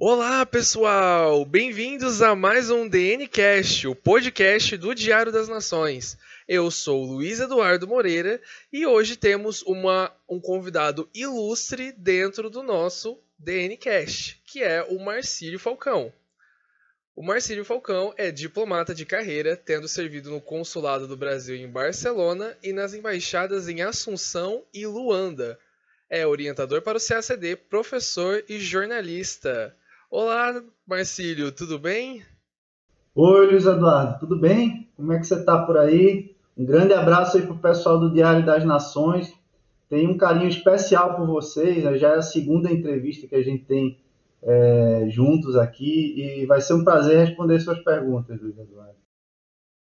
Olá, pessoal! Bem-vindos a mais um DNcast, o podcast do Diário das Nações. Eu sou Luiz Eduardo Moreira e hoje temos uma, um convidado ilustre dentro do nosso DNcast, que é o Marcílio Falcão. O Marcílio Falcão é diplomata de carreira, tendo servido no Consulado do Brasil em Barcelona e nas embaixadas em Assunção e Luanda. É orientador para o CACD, professor e jornalista. Olá, Marcílio, tudo bem? Oi, Luiz Eduardo, tudo bem? Como é que você está por aí? Um grande abraço aí para o pessoal do Diário das Nações. Tenho um carinho especial por vocês, né? já é a segunda entrevista que a gente tem é, juntos aqui e vai ser um prazer responder suas perguntas, Luiz Eduardo.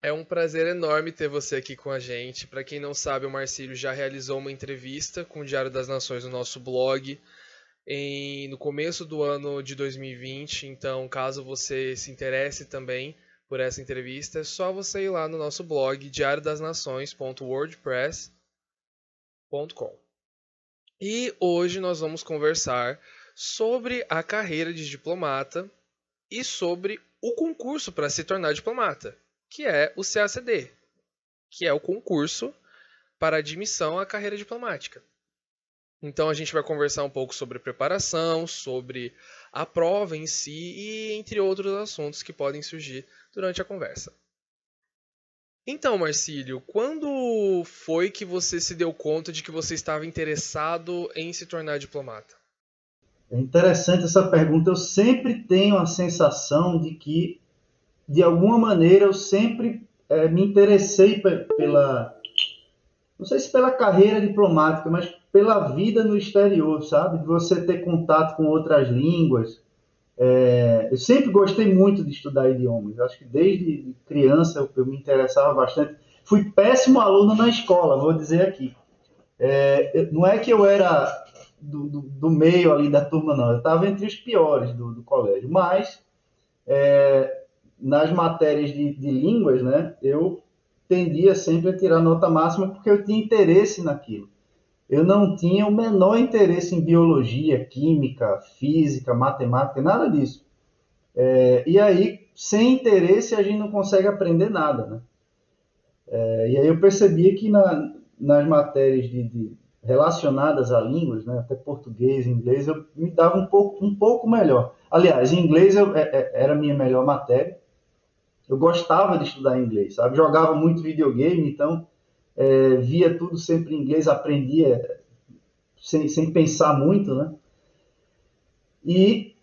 É um prazer enorme ter você aqui com a gente. Para quem não sabe, o Marcílio já realizou uma entrevista com o Diário das Nações no nosso blog em, no começo do ano de 2020. Então, caso você se interesse também por essa entrevista, é só você ir lá no nosso blog diariodasnações.wordpress.com. E hoje nós vamos conversar sobre a carreira de diplomata e sobre o concurso para se tornar diplomata, que é o CACD, que é o concurso para admissão à carreira diplomática. Então a gente vai conversar um pouco sobre preparação, sobre a prova em si e entre outros assuntos que podem surgir durante a conversa. Então, Marcílio, quando foi que você se deu conta de que você estava interessado em se tornar diplomata? É interessante essa pergunta. Eu sempre tenho a sensação de que, de alguma maneira, eu sempre é, me interessei pela, não sei se pela carreira diplomática, mas pela vida no exterior, sabe? De você ter contato com outras línguas. É, eu sempre gostei muito de estudar idiomas. Acho que desde criança eu, eu, me interessava bastante. Fui péssimo aluno na escola, vou dizer aqui. É, não é que eu era do, do, do, meio ali da turma, não. Eu estava entre os piores do, do colégio. Mas, é, nas matérias de, de línguas, né, eu tendia sempre a tirar nota máxima porque eu tinha interesse naquilo eu não tinha o menor interesse em biologia, química, física, matemática, nada disso. É, e aí, sem interesse, a gente não consegue aprender nada, né? É, e aí eu percebia que na, nas matérias de, de, relacionadas a línguas, né, até português, inglês, eu me dava um pouco, um pouco melhor. Aliás, inglês eu, é, é era a minha melhor matéria. Eu gostava de estudar inglês, sabe? Jogava muito videogame, então é, via tudo sempre em inglês, aprendia sem, sem pensar muito, né? E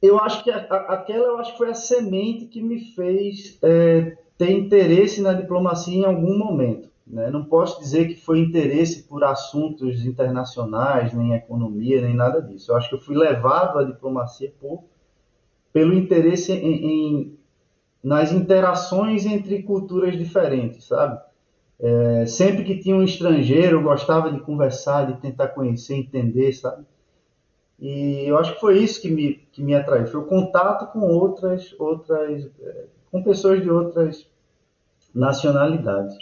eu acho que a, aquela eu acho que foi a semente que me fez é, ter interesse na diplomacia em algum momento. Né? Não posso dizer que foi interesse por assuntos internacionais, nem economia, nem nada disso. Eu acho que eu fui levado à diplomacia por, pelo interesse em, em nas interações entre culturas diferentes, sabe? É, sempre que tinha um estrangeiro, eu gostava de conversar, de tentar conhecer, entender, sabe? E eu acho que foi isso que me, que me atraiu, foi o contato com outras, outras, é, com pessoas de outras nacionalidades.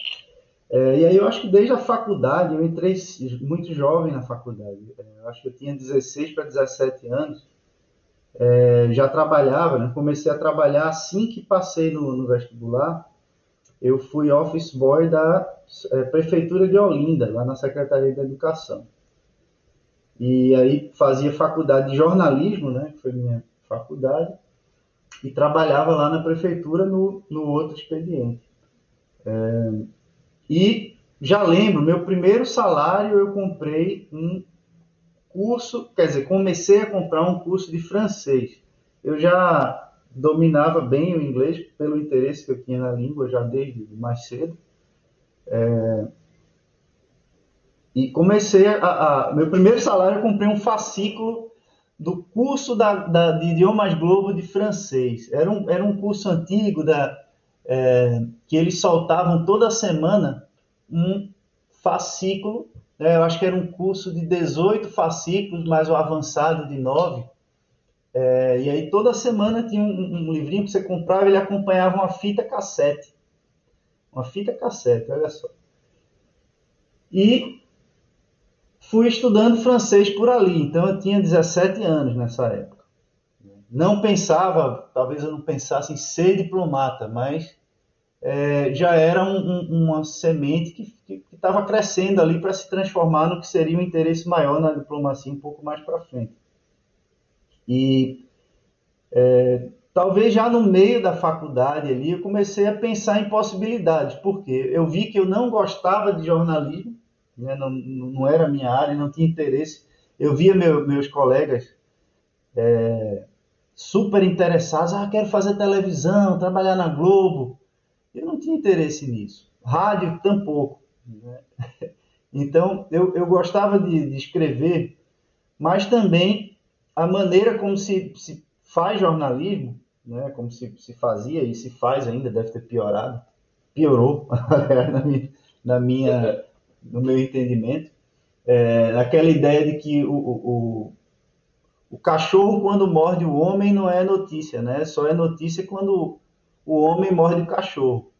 É, e aí eu acho que desde a faculdade, eu entrei muito jovem na faculdade, é, eu acho que eu tinha 16 para 17 anos, é, já trabalhava, né? comecei a trabalhar assim que passei no, no vestibular, eu fui office boy da é, prefeitura de Olinda, lá na Secretaria da Educação. E aí fazia faculdade de jornalismo, né, que foi minha faculdade, e trabalhava lá na prefeitura no, no outro expediente. É, e já lembro, meu primeiro salário eu comprei um curso, quer dizer, comecei a comprar um curso de francês. Eu já dominava bem o inglês pelo interesse que eu tinha na língua já desde mais cedo. É, e comecei a, a, Meu primeiro salário eu comprei um fascículo do curso da, da, de idiomas Globo de francês. Era um, era um curso antigo da, é, que eles soltavam toda semana um fascículo. Né, eu acho que era um curso de 18 fascículos, mais o avançado de 9 é, e aí toda semana tinha um, um, livrinho que você comprava, ele acompanhava uma fita cassete. Uma fita cassete, olha só. E fui estudando francês por ali, então eu tinha 17 anos nessa época. não pensava, talvez eu não pensasse em ser diplomata, mas é, já era um, um, uma semente que estava crescendo ali para se transformar no que seria um interesse maior na diplomacia um pouco mais para frente. E é, talvez já no meio da faculdade ali eu comecei a pensar em possibilidades, porque eu vi que eu não gostava de jornalismo, né, não, não era minha área, não tinha interesse. Eu via meu, meus colegas é, super interessados, ah, quero fazer televisão, trabalhar na Globo. Eu não tinha interesse nisso. Rádio, tampouco. Né? Então, eu, eu gostava de, de, escrever, mas também a maneira como se, se faz jornalismo, né? como se, se fazia e se faz ainda, deve ter piorado. Piorou, na minha, na minha, no meu entendimento. É, aquela ideia de que o, o, o cachorro, quando morde o homem, não é notícia, né? Só é notícia quando o homem morde o cachorro.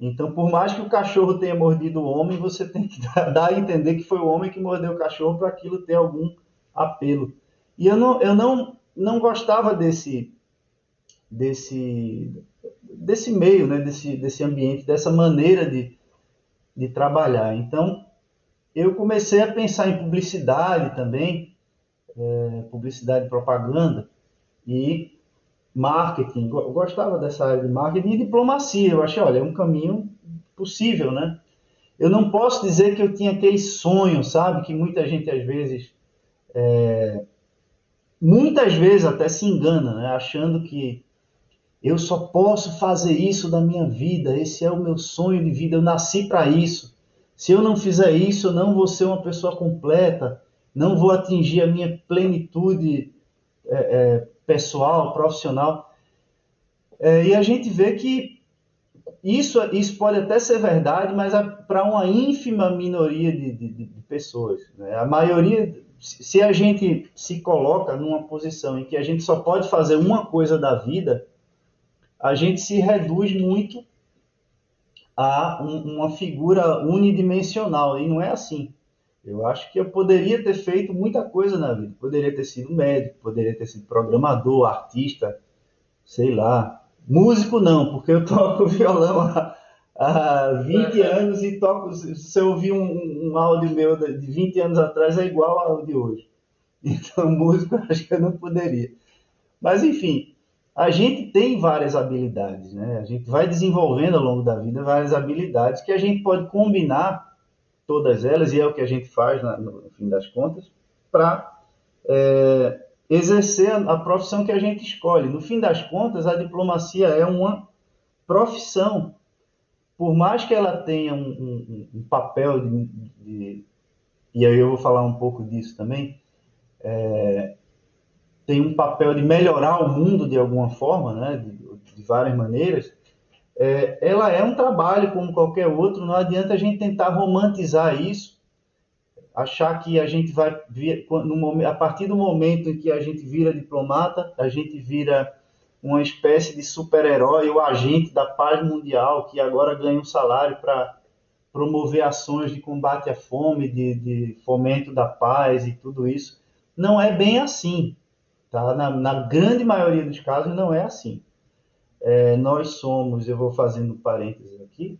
Então, por mais que o cachorro tenha mordido o homem, você tem que dar a entender que foi o homem que mordeu o cachorro para aquilo ter algum apelo. E eu não, eu não, não gostava desse, desse, desse meio, né? desse, desse ambiente, dessa maneira de, de trabalhar. Então, eu comecei a pensar em publicidade também, é, publicidade e propaganda e marketing. Eu gostava dessa área de marketing e diplomacia. Eu achei, olha, é um caminho possível, né? Eu não posso dizer que eu tinha aquele sonho, sabe? Que muita gente às vezes, é, muitas vezes até se engana, né? Achando que eu só posso fazer isso da minha vida, esse é o meu sonho de vida, eu nasci para isso. Se eu não fizer isso, eu não vou ser uma pessoa completa não vou atingir a minha plenitude é, é, pessoal, profissional. É, e a gente vê que isso, isso pode até ser verdade, mas para uma ínfima minoria de, de, de pessoas. Né? A maioria, se a gente se coloca numa posição em que a gente só pode fazer uma coisa da vida, a gente se reduz muito a um, uma figura unidimensional, e não é assim. Eu acho que eu poderia ter feito muita coisa na vida. Poderia ter sido médico, poderia ter sido programador, artista, sei lá. Músico não, porque eu toco violão há, há 20 anos e toco. Se eu ouvir um, um áudio meu de 20 anos atrás, é igual ao de hoje. Então, músico, acho que eu não poderia. Mas, enfim, a gente tem várias habilidades, né? A gente vai desenvolvendo ao longo da vida várias habilidades que a gente pode combinar todas elas, e é o que a gente faz no fim das contas, para é, exercer a, profissão que a gente escolhe. No fim das contas, a diplomacia é uma profissão. Por mais que ela tenha um, um, um papel de, de, E aí eu vou falar um pouco disso também. É, tem um papel de melhorar o mundo de alguma forma, né, de, de várias maneiras é, ela é um trabalho como qualquer outro, não adianta a gente tentar romantizar isso, achar que a gente vai, a partir do momento em que a gente vira diplomata, a gente vira uma espécie de super-herói ou agente da paz mundial que agora ganha um salário para promover ações de combate à fome, de, de, fomento da paz e tudo isso. Não é bem assim. Tá? Na, na grande maioria dos casos, não é assim é, nós somos, eu vou fazendo parênteses aqui,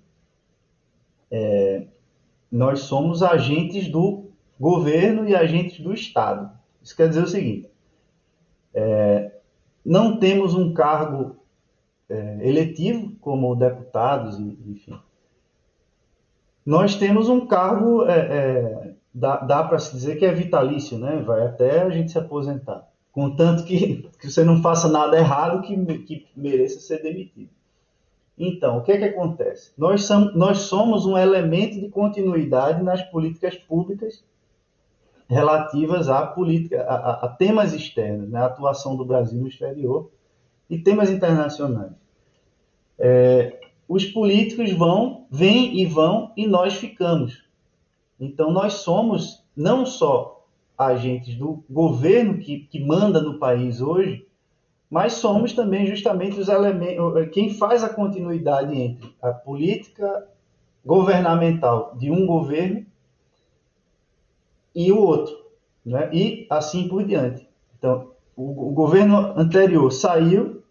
é, nós somos agentes do governo e agentes do Estado. Isso quer dizer o seguinte: é, não temos um cargo é, eletivo, como deputados, enfim. Nós temos um cargo, é, é, dá, dá para se dizer que é vitalício, né? vai até a gente se aposentar contanto que, que você não faça nada errado que, que mereça ser demitido. Então, o que é que acontece? Nós, somos, nós somos um elemento de continuidade nas políticas públicas relativas à política, a, a, temas externos, né? a atuação do Brasil no exterior e temas internacionais. É, os políticos vão, vêm e vão e nós ficamos. Então, nós somos não só agentes do governo que, que manda no país hoje, mas somos também justamente os elementos, quem faz a continuidade entre a política governamental de um governo e o outro, né? e assim por diante. Então, o, o governo anterior saiu,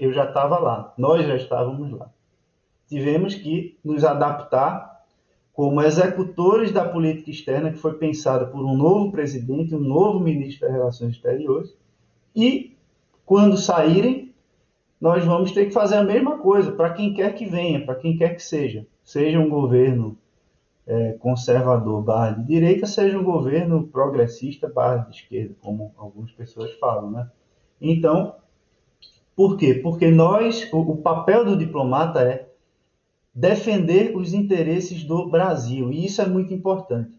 eu já estava lá, nós já estávamos lá. Tivemos que nos adaptar como executores da política externa que foi pensada por um novo presidente, um novo ministro das Relações Exteriores, e quando saírem, nós vamos ter que fazer a mesma coisa para quem quer que venha, para quem quer que seja. Seja um governo é, conservador barra de direita, seja um governo progressista barra de esquerda, como algumas pessoas falam. Né? Então, por quê? Porque nós, o, o papel do diplomata é defender os interesses do Brasil, e isso é muito importante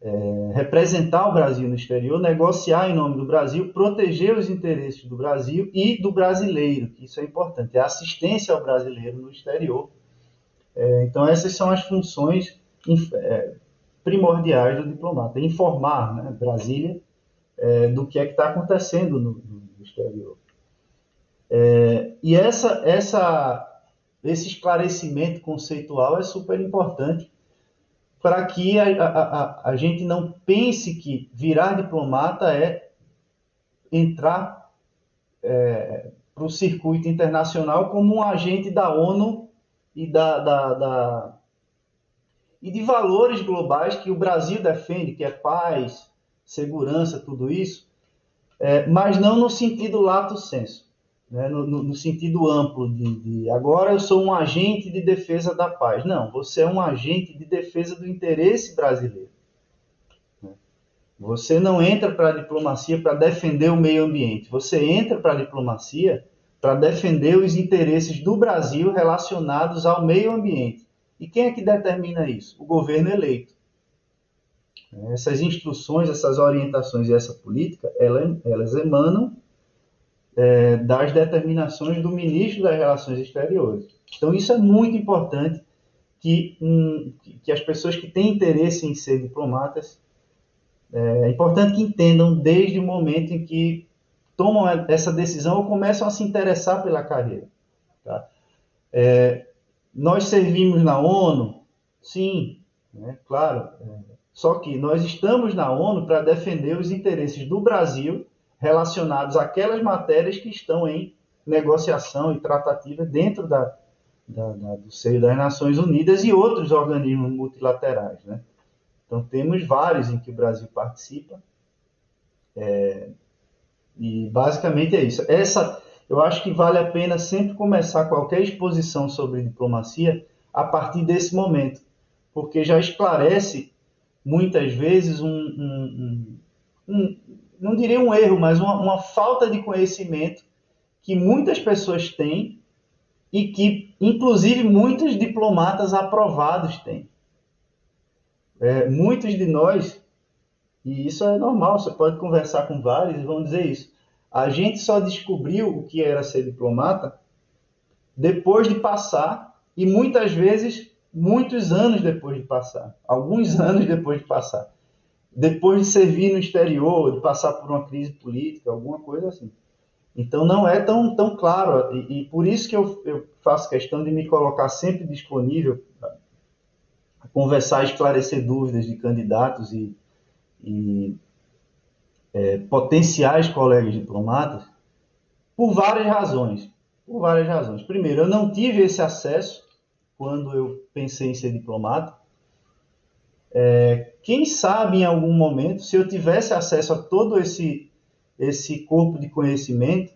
é, representar o Brasil no exterior, negociar em nome do Brasil, proteger os interesses do Brasil e do brasileiro, que isso é importante, é assistência ao brasileiro no exterior. É, então, essas são as funções é, primordiais do diplomata, informar né, Brasília é, do que é que está acontecendo no, no exterior. É, e essa, essa, esse esclarecimento conceitual é super importante para que a, a, a, gente não pense que virar diplomata é entrar é, para o circuito internacional como um agente da ONU e da, da, da, e de valores globais que o Brasil defende, que é paz, segurança, tudo isso, é, mas não no sentido lato senso né, no, no, sentido amplo de, de, agora eu sou um agente de defesa da paz. Não, você é um agente de defesa do interesse brasileiro. Né. Você não entra para a diplomacia para defender o meio ambiente. Você entra para a diplomacia para defender os interesses do Brasil relacionados ao meio ambiente. E quem é que determina isso? O governo eleito. Essas instruções, essas orientações e essa política, elas, emanam é, das determinações do ministro das Relações Exteriores. Então, isso é muito importante que, que as pessoas que têm interesse em ser diplomatas, é, é importante que entendam desde o momento em que tomam essa decisão ou começam a se interessar pela carreira. Tá? É, nós servimos na ONU? Sim, né, claro. É, só que nós estamos na ONU para defender os interesses do Brasil relacionados àquelas matérias que estão em negociação e tratativa dentro da, da, da, do seio das Nações Unidas e outros organismos multilaterais. Né? Então, temos vários em que o Brasil participa. É, e basicamente é isso. Essa, eu acho que vale a pena sempre começar qualquer exposição sobre diplomacia a partir desse momento, porque já esclarece muitas vezes um, um, um, não diria um erro, mas uma, uma falta de conhecimento que muitas pessoas têm e que, inclusive, muitos diplomatas aprovados têm. É, muitos de nós, e isso é normal, você pode conversar com vários e vão dizer isso. A gente só descobriu o que era ser diplomata depois de passar, e muitas vezes, muitos anos depois de passar. Alguns anos depois de passar depois de servir no exterior, de passar por uma crise política, alguma coisa assim. Então não é tão, tão claro, e, e por isso que eu, eu, faço questão de me colocar sempre disponível a conversar, esclarecer dúvidas de candidatos e, e é, potenciais colegas diplomatas, por várias razões. Por várias razões. Primeiro, eu não tive esse acesso quando eu pensei em ser diplomata. É, quem sabe em algum momento, se eu tivesse acesso a todo esse, esse corpo de conhecimento,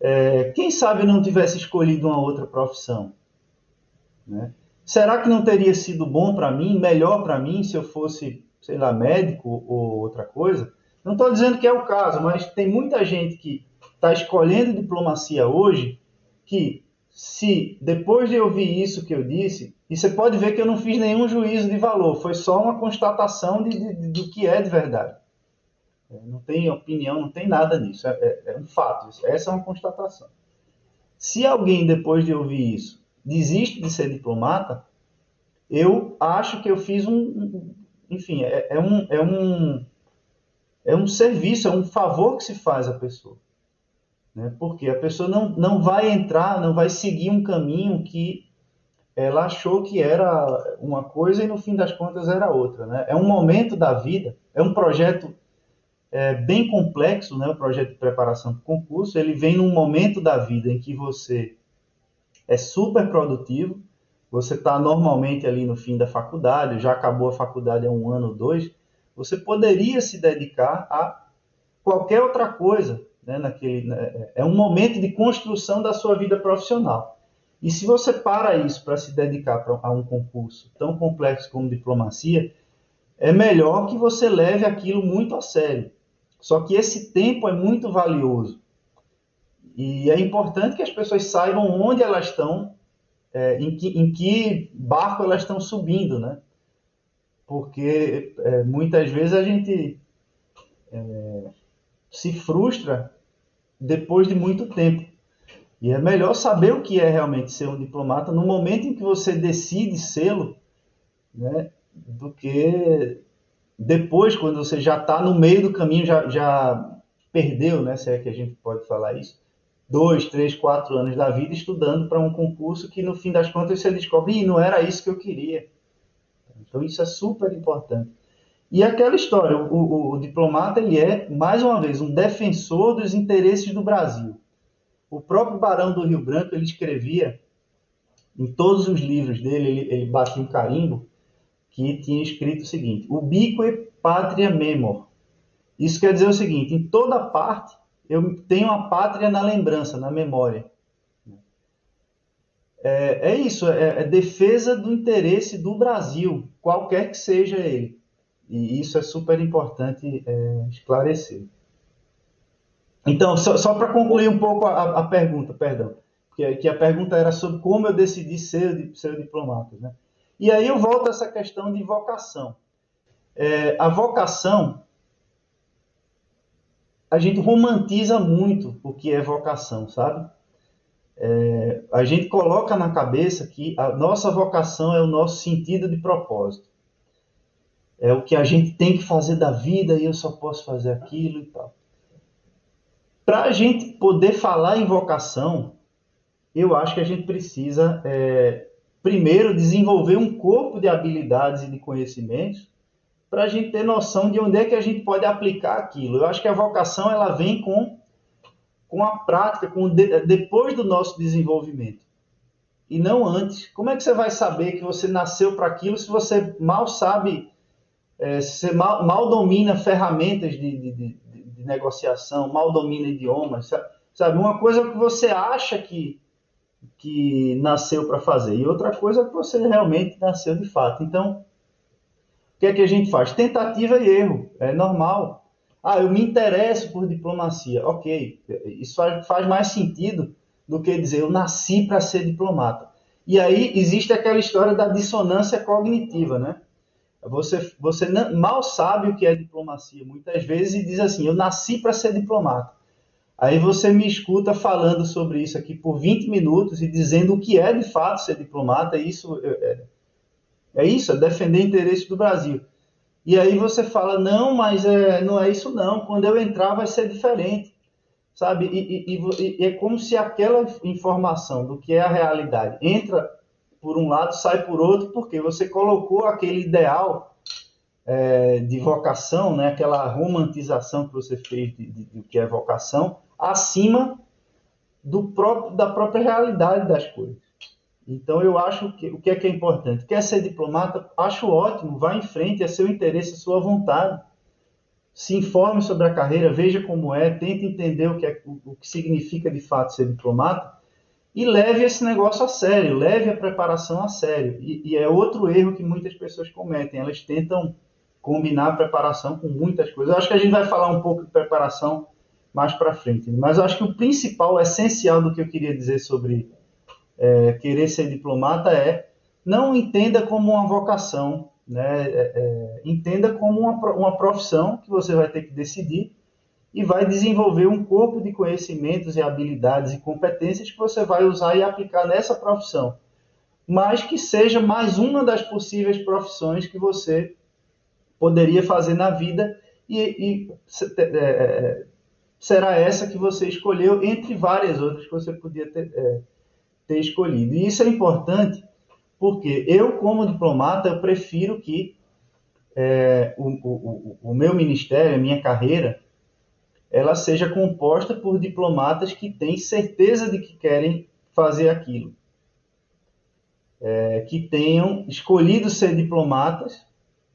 é, quem sabe eu não tivesse escolhido uma outra profissão? Né? Será que não teria sido bom para mim, melhor para mim, se eu fosse, sei lá, médico ou outra coisa? Não estou dizendo que é o caso, mas tem muita gente que está escolhendo diplomacia hoje que se depois de ouvir isso que eu disse, e você pode ver que eu não fiz nenhum juízo de valor, foi só uma constatação de, de, de do que é de verdade. É, não tem opinião, não tem nada nisso, é, é, é um fato, essa é uma constatação. Se alguém, depois de ouvir isso, desiste de ser diplomata, eu acho que eu fiz um enfim, é, é, um, é, um, é um serviço, é um favor que se faz à pessoa. Né? Porque a pessoa não, não vai entrar, não vai seguir um caminho que ela achou que era uma coisa e no fim das contas era outra. Né? É um momento da vida, é um projeto é bem complexo, né, o projeto de preparação para o concurso. Ele vem num momento da vida em que você é super produtivo, você está normalmente ali no fim da faculdade, já acabou a faculdade há um ano ou dois, você poderia se dedicar a qualquer outra coisa, né, naquele, né, é um momento de construção da sua vida profissional. E se você para isso para se dedicar a um concurso tão complexo como diplomacia, é melhor que você leve aquilo muito a sério. Só que esse tempo é muito valioso. E é importante que as pessoas saibam onde elas estão, é, em, que, em, que, barco elas estão subindo, né? Porque é, muitas vezes a gente é, se frustra depois de muito tempo. E é melhor saber o que é realmente ser um diplomata no momento em que você decide sê-lo, né, do que depois, quando você já está no meio do caminho, já, já perdeu, né, se é que a gente pode falar isso, dois, três, quatro anos da vida estudando para um concurso que no fim das contas você descobre, não era isso que eu queria. Então isso é super importante. E aquela história, o, o, o, diplomata ele é, mais uma vez, um defensor dos interesses do Brasil. O próprio Barão do Rio Branco, ele escrevia, em todos os livros dele, ele, ele batia um carimbo, que tinha escrito o seguinte, ubique patria memor. Isso quer dizer o seguinte, em toda parte, eu tenho a pátria na lembrança, na memória. É, é isso, é, é defesa do interesse do Brasil, qualquer que seja ele. E isso é super importante é, esclarecer. Então, só, só para concluir um pouco a, a, pergunta, perdão, que, que, a pergunta era sobre como eu decidi ser, ser diplomata. Né? E aí eu volto a essa questão de vocação. É, a vocação, a gente romantiza muito o que é vocação, sabe? É, a gente coloca na cabeça que a nossa vocação é o nosso sentido de propósito é o que a gente tem que fazer da vida e eu só posso fazer aquilo e tal. Para a gente poder falar em vocação, eu acho que a gente precisa, é, primeiro, desenvolver um corpo de habilidades e de conhecimentos para a gente ter noção de onde é que a gente pode aplicar aquilo. Eu acho que a vocação ela vem com, com a prática, com de, depois do nosso desenvolvimento e não antes. Como é que você vai saber que você nasceu para aquilo se você mal sabe é, você mal, mal, domina ferramentas de, de, de, de, negociação, mal domina idiomas, sabe? Uma coisa que você acha que, que nasceu para fazer e outra coisa que você realmente nasceu de fato. Então, o que é que a gente faz? Tentativa e erro, é normal. Ah, eu me interesso por diplomacia. Ok, isso faz, mais sentido do que dizer eu nasci para ser diplomata. E aí existe aquela história da dissonância cognitiva, né? Você, você mal sabe o que é diplomacia, muitas vezes, e diz assim: Eu nasci para ser diplomata. Aí você me escuta falando sobre isso aqui por 20 minutos e dizendo o que é de fato ser diplomata, isso é, é, isso, é defender interesses do Brasil. E aí você fala, não, mas é, não é isso não, quando eu entrar vai ser diferente, sabe? E, e, e, e é como se aquela informação do que é a realidade entra por um lado, sai por outro, porque você colocou aquele ideal é, de vocação, né, aquela romantização que você fez de, de, de que é vocação, acima do próprio, da própria realidade das coisas. Então eu acho que o que é que é importante? Quer ser diplomata? Acho ótimo, vá em frente, é seu interesse, é sua vontade. Se informe sobre a carreira, veja como é, tente entender o que, é, o que significa de fato ser diplomata e leve esse negócio a sério, leve a preparação a sério. E, e, é outro erro que muitas pessoas cometem, elas tentam combinar a preparação com muitas coisas. Eu acho que a gente vai falar um pouco de preparação mais para frente, mas eu acho que o principal, o essencial do que eu queria dizer sobre é, querer ser diplomata é não entenda como uma vocação, né? É, é, entenda como uma, uma profissão que você vai ter que decidir e vai desenvolver um corpo de conhecimentos e habilidades e competências que você vai usar e aplicar nessa profissão, mas que seja mais uma das possíveis profissões que você poderia fazer na vida e, e é, é, será essa que você escolheu entre várias outras que você podia ter, é, ter escolhido. E isso é importante porque eu, como diplomata, eu prefiro que é, o, o, o meu ministério, a minha carreira, ela seja composta por diplomatas que têm certeza de que querem fazer aquilo. É, que tenham escolhido ser diplomatas,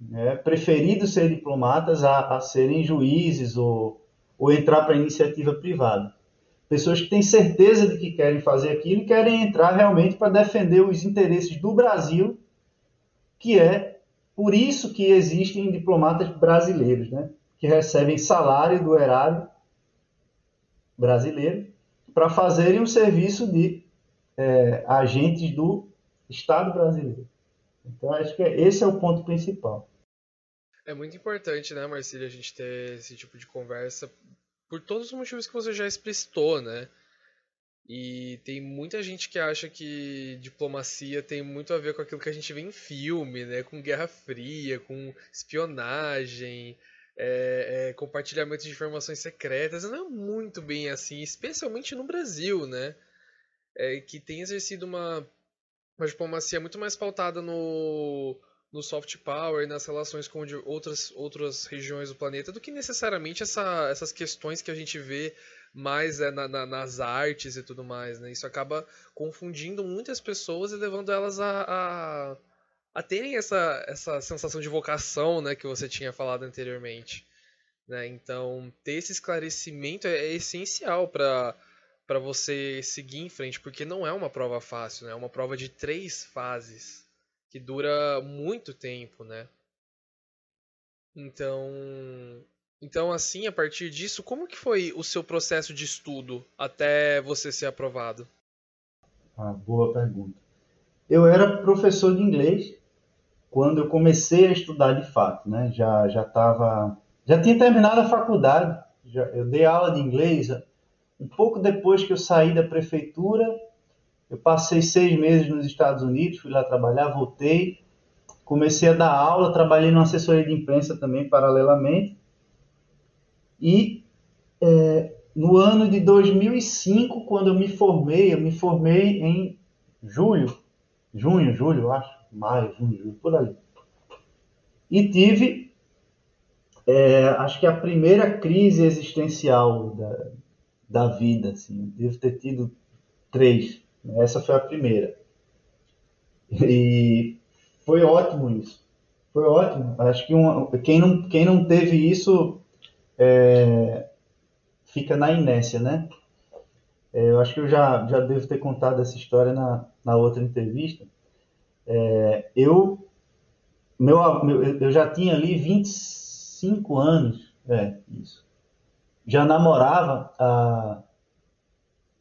né, preferido ser diplomatas a, a serem juízes ou, ou entrar para iniciativa privada. Pessoas que têm certeza de que querem fazer aquilo e querem entrar realmente para defender os interesses do Brasil, que é por isso que existem diplomatas brasileiros, né? que recebem salário do erário brasileiro para fazerem um serviço de é, agentes do Estado brasileiro. Então, acho que esse é o ponto principal. É muito importante, né, Marcília, a gente ter esse tipo de conversa por todos os motivos que você já explicitou, né? E tem muita gente que acha que diplomacia tem muito a ver com aquilo que a gente vê em filme, né? Com Guerra Fria, com espionagem, é, é, compartilhamento de informações secretas. Não é muito bem assim, especialmente no Brasil, né? É, que tem exercido uma, uma diplomacia muito mais pautada no no soft power, nas relações com outras, outras regiões do planeta, do que necessariamente essa, essas questões que a gente vê mais é, na, na, nas artes e tudo mais. Né? Isso acaba confundindo muitas pessoas e levando elas a, a, a terem essa, essa sensação de vocação né, que você tinha falado anteriormente. Né? Então, ter esse esclarecimento é, é essencial para para você seguir em frente, porque não é uma prova fácil, né? é uma prova de três fases que dura muito tempo, né? Então, então assim, a partir disso, como que foi o seu processo de estudo até você ser aprovado? Ah, boa pergunta. Eu era professor de inglês quando eu comecei a estudar de fato, né? Já já estava, já tinha terminado a faculdade. Já, eu dei aula de inglês um pouco depois que eu saí da prefeitura eu passei seis meses nos Estados Unidos, fui lá trabalhar, voltei, comecei a dar aula, trabalhei numa assessoria de imprensa também, paralelamente. E é, no ano de 2005, quando eu me formei, eu me formei em julho, junho, julho, acho, maio, junho, julho, por ali. E tive, é, acho que a primeira crise existencial da, da vida, assim, devo ter tido três. Essa foi a primeira. E foi ótimo isso. Foi ótimo. Acho que uma, quem, não, quem não teve isso é, fica na inércia, né? É, eu acho que eu já, já devo ter contado essa história na, na outra entrevista. É, eu, meu, meu, eu já tinha ali 25 anos, é, isso. Já namorava há,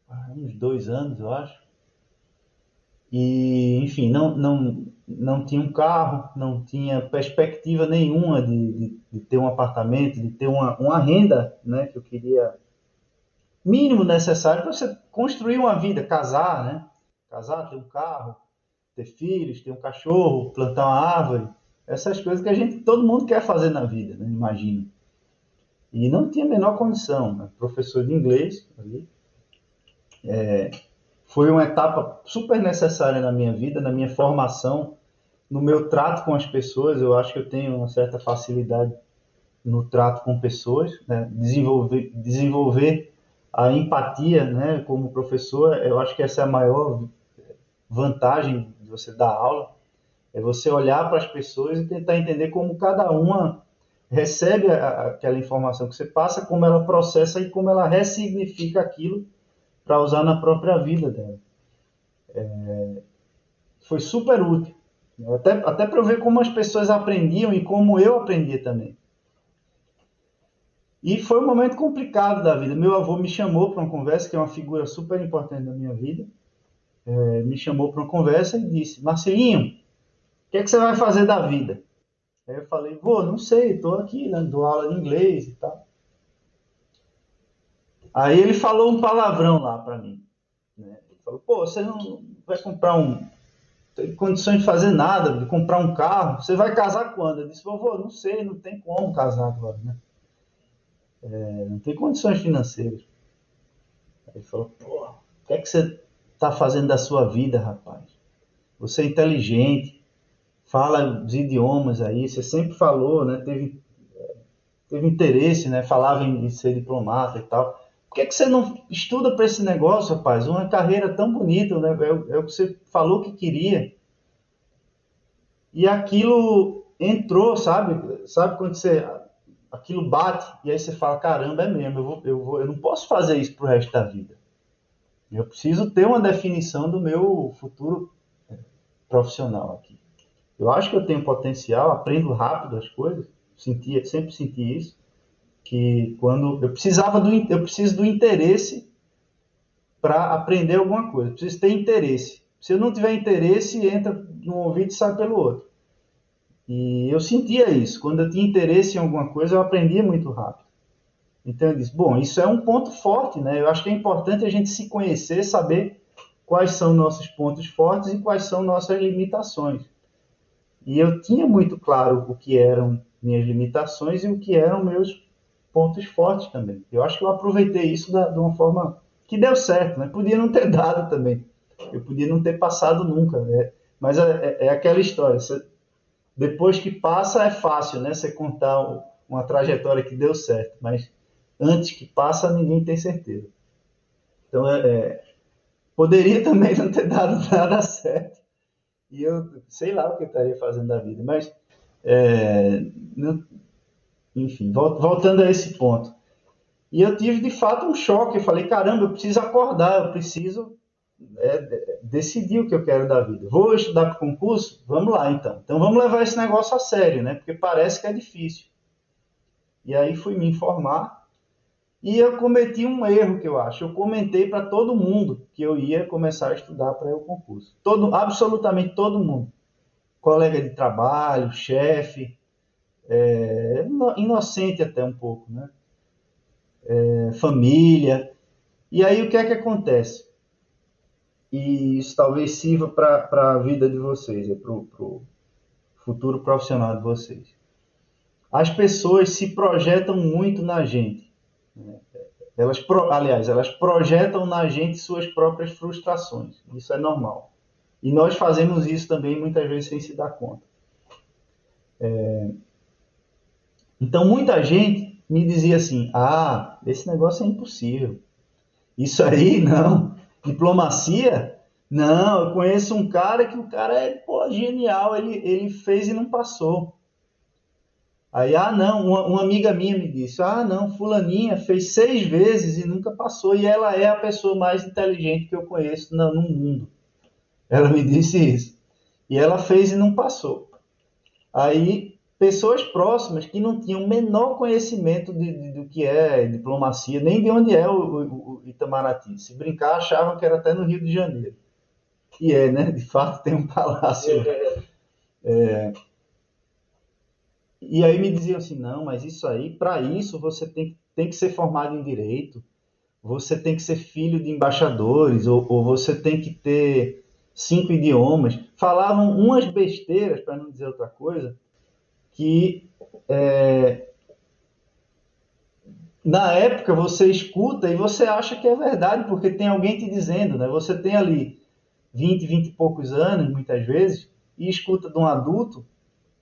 há uns dois anos, eu acho. E, enfim, não, não, não tinha um carro, não tinha perspectiva nenhuma de, de, de ter um apartamento, de ter uma, uma renda né, que eu queria, mínimo necessário para você construir uma vida, casar, né? Casar, ter um carro, ter filhos, ter um cachorro, plantar uma árvore, essas coisas que a gente, todo mundo quer fazer na vida, né? imagina. E não tinha a menor condição, né? professor de inglês ali, é, foi uma etapa super necessária na minha vida, na minha formação, no meu trato com as pessoas. Eu acho que eu tenho uma certa facilidade no trato com pessoas, né? desenvolver, desenvolver a empatia, né? Como professor, eu acho que essa é a maior vantagem de você dar aula, é você olhar para as pessoas e tentar entender como cada uma recebe aquela informação que você passa, como ela processa e como ela ressignifica aquilo para usar na própria vida dela. É, foi super útil. Até, até para eu ver como as pessoas aprendiam e como eu aprendia também. E foi um momento complicado da vida. Meu avô me chamou para uma conversa, que é uma figura super importante da minha vida. É, me chamou para uma conversa e disse: Marcelinho, o que, é que você vai fazer da vida? Aí eu falei: Vô, não sei, estou aqui, né, dou aula de inglês e tal. Aí ele falou um palavrão lá para mim. Né? Ele falou, pô, você não vai comprar um. Tem condições de fazer nada, de comprar um carro. Você vai casar quando? Eu disse, vovô, não sei, não tem como casar agora, né? É, não tem condições financeiras. Aí ele falou, pô, o que é que você está fazendo da sua vida, rapaz? Você é inteligente, fala os idiomas aí, você sempre falou, né? Teve teve interesse, né? Falava em ser diplomata e tal. Por que, que você não estuda para esse negócio, rapaz? Uma carreira tão bonita, né? É, é o que você falou que queria. E aquilo entrou, sabe? Sabe quando você aquilo bate e aí você fala, caramba, é mesmo, eu, vou, eu, vou, eu não posso fazer isso pro resto da vida. Eu preciso ter uma definição do meu futuro é, profissional aqui. Eu acho que eu tenho potencial, aprendo rápido as coisas, senti, sempre senti isso, que quando eu precisava do eu preciso do interesse para aprender alguma coisa, preciso ter interesse. Se eu não tiver interesse, entra num ouvido e sai pelo outro. E eu sentia isso. Quando eu tinha interesse em alguma coisa, eu aprendia muito rápido. Então eu disse, bom, isso é um ponto forte, né? Eu acho que é importante a gente se conhecer, saber quais são nossos pontos fortes e quais são nossas limitações. E eu tinha muito claro o que eram minhas limitações e o que eram meus pontos fortes também. Eu acho que eu aproveitei isso da, de uma forma que deu certo, né? Podia não ter dado também. Eu podia não ter passado nunca, né? Mas é, é, é aquela história. Você, depois que passa é fácil, né? Você contar uma trajetória que deu certo, mas antes que passa ninguém tem certeza. Então é, é, poderia também não ter dado nada certo e eu sei lá o que eu estaria fazendo da vida, mas é, não, enfim, voltando a esse ponto. E eu tive de fato um choque. Eu falei, caramba, eu preciso acordar, eu preciso é, decidir o que eu quero da vida. Vou estudar para concurso? Vamos lá então. Então vamos levar esse negócio a sério, né? Porque parece que é difícil. E aí fui me informar e eu cometi um erro que eu acho. Eu comentei para todo mundo que eu ia começar a estudar para o concurso. Todo, absolutamente todo mundo. Colega de trabalho, chefe, é, inocente até um pouco, né? É, família. E aí o que é que acontece? e isso talvez sirva para a vida de vocês, é para o futuro profissional de vocês. As pessoas se projetam muito na gente. Né? Elas, aliás, elas projetam na gente suas próprias frustrações. Isso é normal. E nós fazemos isso também muitas vezes sem se dar conta. É... Então, muita gente me dizia assim: ah, esse negócio é impossível. Isso aí não. Diplomacia? Não, eu conheço um cara que o cara é pô, genial, ele, ele fez e não passou. Aí, ah, não, uma, uma, amiga minha me disse: ah, não, Fulaninha fez seis vezes e nunca passou, e ela é a pessoa mais inteligente que eu conheço no, no mundo. Ela me disse isso. E ela fez e não passou. Aí pessoas próximas que não tinham o menor conhecimento de, de, do que é diplomacia, nem de onde é o, o, o, Itamaraty. Se brincar, achavam que era até no Rio de Janeiro. E é, né? De fato, tem um palácio. É... E aí me diziam assim, não, mas isso aí, para isso você tem, tem que ser formado em direito, você tem que ser filho de embaixadores, ou, ou você tem que ter cinco idiomas. Falavam umas besteiras, para não dizer outra coisa, que é, na época você escuta e você acha que é verdade, porque tem alguém te dizendo, né? Você tem ali 20, 20 e poucos anos, muitas vezes, e escuta de um adulto,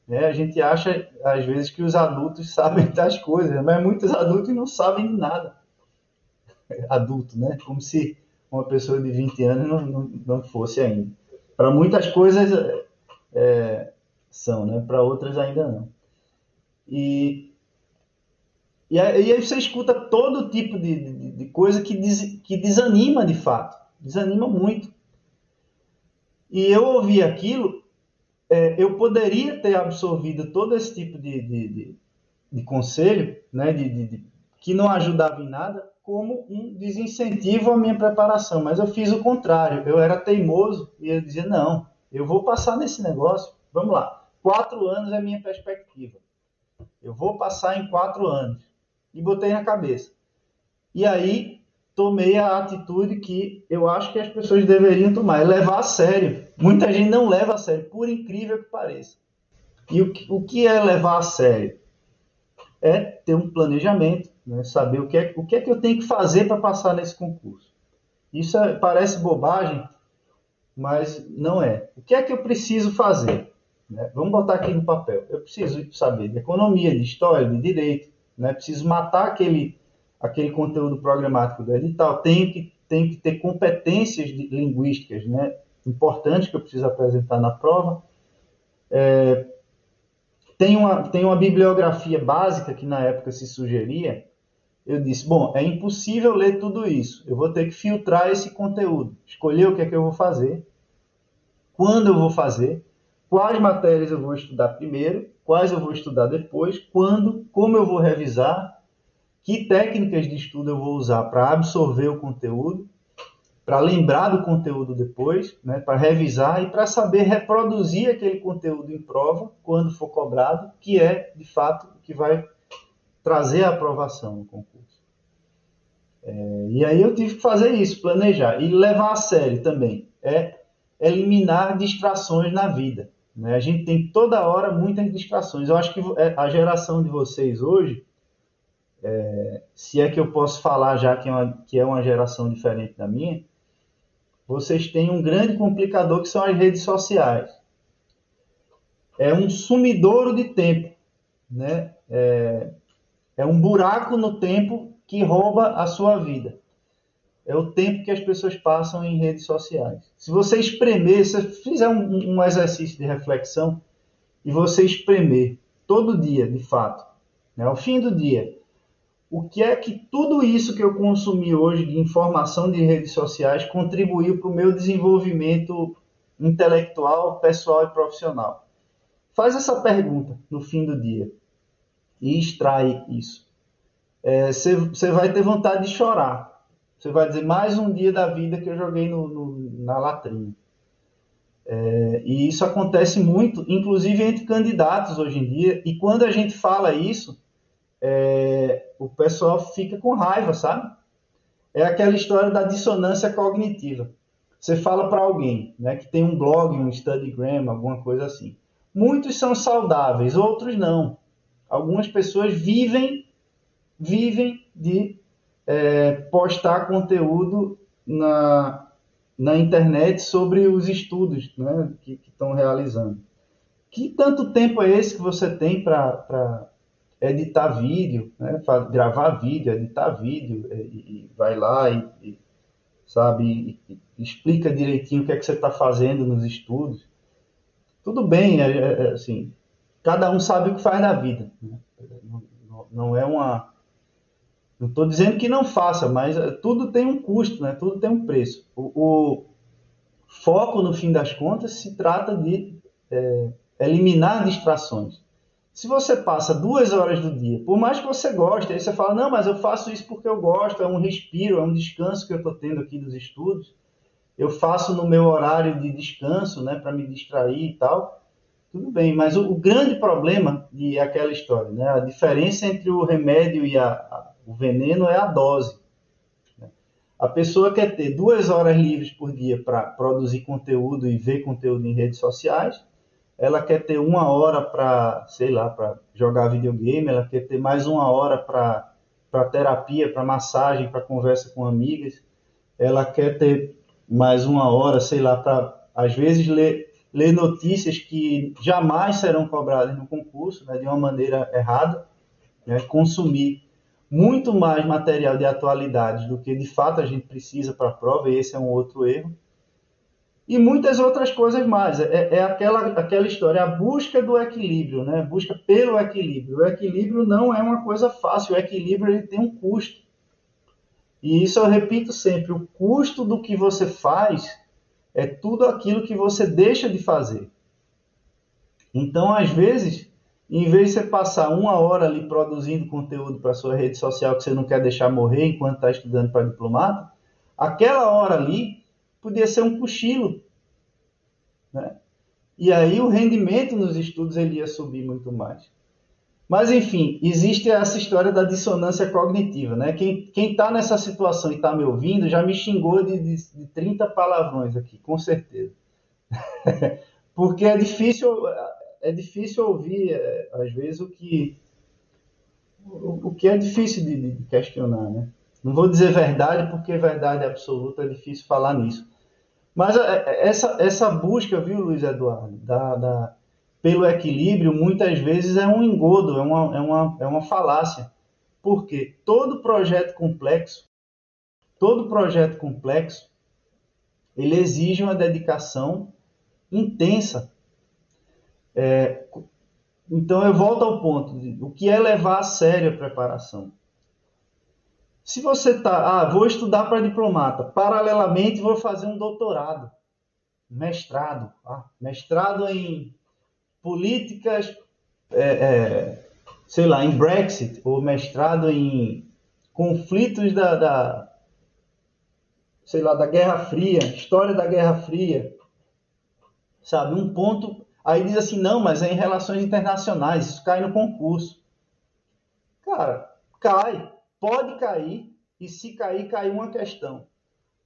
né? A gente acha, às vezes, que os adultos sabem das coisas, mas muitos adultos não sabem de nada. Adulto, né? Como se uma pessoa de 20 anos não, não, não fosse ainda. Para muitas coisas, é, são, né? Para outras ainda não. E, e aí você escuta todo tipo de, de, de coisa que, des, que desanima de fato, desanima muito. E eu ouvi aquilo, é, eu poderia ter absorvido todo esse tipo de, de, de, conselho, né, de, que não ajudava em nada, como um desincentivo à minha preparação. Mas eu fiz o contrário, eu era teimoso e eu dizia: não, eu vou passar nesse negócio, vamos lá. Quatro anos é a minha perspectiva. Eu vou passar em quatro anos. E botei na cabeça. E aí tomei a atitude que eu acho que as pessoas deveriam tomar, é levar a sério. Muita gente não leva a sério, por incrível que pareça. E o que, o que é levar a sério? É ter um planejamento, né? saber o que, é, o que é que eu tenho que fazer para passar nesse concurso. Isso é, parece bobagem, mas não é. O que é que eu preciso fazer? Né? Vamos botar aqui no papel. Eu preciso saber de economia, de história, de direito, né? Preciso matar aquele, aquele conteúdo programático do edital. Tenho que, tenho que ter competências de, linguísticas, né? Importantes que eu preciso apresentar na prova. É, tem, uma, tem uma bibliografia básica que na época se sugeria. Eu disse, bom, é impossível ler tudo isso. Eu vou ter que filtrar esse conteúdo, escolher o que é que eu vou fazer, quando eu vou fazer, quais matérias eu vou estudar primeiro, quais eu vou estudar depois, quando, como eu vou revisar, que técnicas de estudo eu vou usar para absorver o conteúdo, para lembrar do conteúdo depois, né, para revisar e para saber reproduzir aquele conteúdo em prova quando for cobrado, que é de fato o que vai trazer a aprovação no concurso. É, e aí eu tive que fazer isso, planejar e levar a sério também. É eliminar distrações na vida. Né? A gente tem toda hora muitas distrações. Eu acho que é, a geração de vocês hoje, é, se é que eu posso falar já que é, uma, que é uma geração diferente da minha, vocês têm um grande complicador que são as redes sociais. É um sumidouro de tempo, né? É, é um buraco no tempo que rouba a sua vida é o tempo que as pessoas passam em redes sociais. Se você espremer, se fizer um, um exercício de reflexão e você espremer todo dia, de fato, né, ao fim do dia, o que é que tudo isso que eu consumi hoje de informação de redes sociais contribuiu para o meu desenvolvimento intelectual, pessoal e profissional? Faz essa pergunta no fim do dia e extrai isso. Você é, vai ter vontade de chorar, você vai dizer mais um dia da vida que eu joguei no, no, na latrina. É, e isso acontece muito, inclusive entre candidatos hoje em dia. E quando a gente fala isso, é, o pessoal fica com raiva, sabe? É aquela história da dissonância cognitiva. Você fala para alguém né, que tem um blog, um Studygram, alguma coisa assim. Muitos são saudáveis, outros não. Algumas pessoas vivem vivem de é, postar conteúdo na, na internet sobre os estudos né, que estão realizando. Que tanto tempo é esse que você tem para editar vídeo, né, gravar vídeo, editar vídeo, e, e vai lá e, e sabe, e, explica direitinho o que é que você está fazendo nos estudos. Tudo bem, é, é, é, assim, cada um sabe o que faz na vida. Né? Não, não é uma não estou dizendo que não faça, mas eh, tudo tem um custo, né? tudo tem um preço. O, o foco, no fim das contas, se trata de é, eliminar distrações. Se você passa duas horas do dia, por mais que você goste, aí você fala, não, mas eu faço isso porque eu gosto, é um respiro, é um descanso que eu estou tendo aqui dos estudos, eu faço no meu horário de descanso, né, para me distrair e tal, tudo bem, mas o, o grande problema de aquela história, né, a diferença entre o remédio e a, a o veneno é a dose. Né? A pessoa quer ter duas horas livres por dia para produzir conteúdo e ver conteúdo em redes sociais. Ela quer ter uma hora para, sei lá, para jogar videogame. Ela quer ter mais uma hora para terapia, para massagem, para conversa com amigas. Ela quer ter mais uma hora, sei lá, para às vezes ler, ler notícias que jamais serão cobradas no concurso, né, de uma maneira errada, né, consumir muito mais material de atualidade do que de fato a gente precisa para a prova, e esse é um outro erro. E muitas outras coisas mais. É, é aquela, aquela história, a busca do equilíbrio, né? busca pelo equilíbrio. O equilíbrio não é uma coisa fácil, o equilíbrio ele tem um custo. E isso eu repito sempre: o custo do que você faz é tudo aquilo que você deixa de fazer. Então, às vezes, em vez de você passar uma hora ali produzindo conteúdo para sua rede social que você não quer deixar morrer enquanto está estudando para diplomata, aquela hora ali podia ser um cochilo. Né? E aí o rendimento nos estudos ele ia subir muito mais. Mas, enfim, existe essa história da dissonância cognitiva. Né? Quem está nessa situação e está me ouvindo já me xingou de, de, de 30 palavrões aqui, com certeza. Porque é difícil é difícil ouvir, é, às vezes, o que, o, o que é difícil de, de, questionar, né? Não vou dizer verdade, porque verdade absoluta é difícil falar nisso. Mas é, é, essa, essa busca, viu, Luiz Eduardo, da, da, pelo equilíbrio, muitas vezes é um engodo, é uma, é uma, é uma falácia. Porque todo projeto complexo, todo projeto complexo, ele exige uma dedicação intensa. É, então eu volto ao ponto de o que é levar a sério a preparação. Se você está, ah, vou estudar para diplomata, paralelamente vou fazer um doutorado, mestrado, ah, mestrado em políticas, é, é, sei lá, em Brexit, ou mestrado em conflitos da, da, sei lá, da Guerra Fria, história da Guerra Fria, sabe, um ponto, aí diz assim, não, mas é em relações internacionais, isso cai no concurso. Cara, cai, pode cair, e se cair, cai uma questão.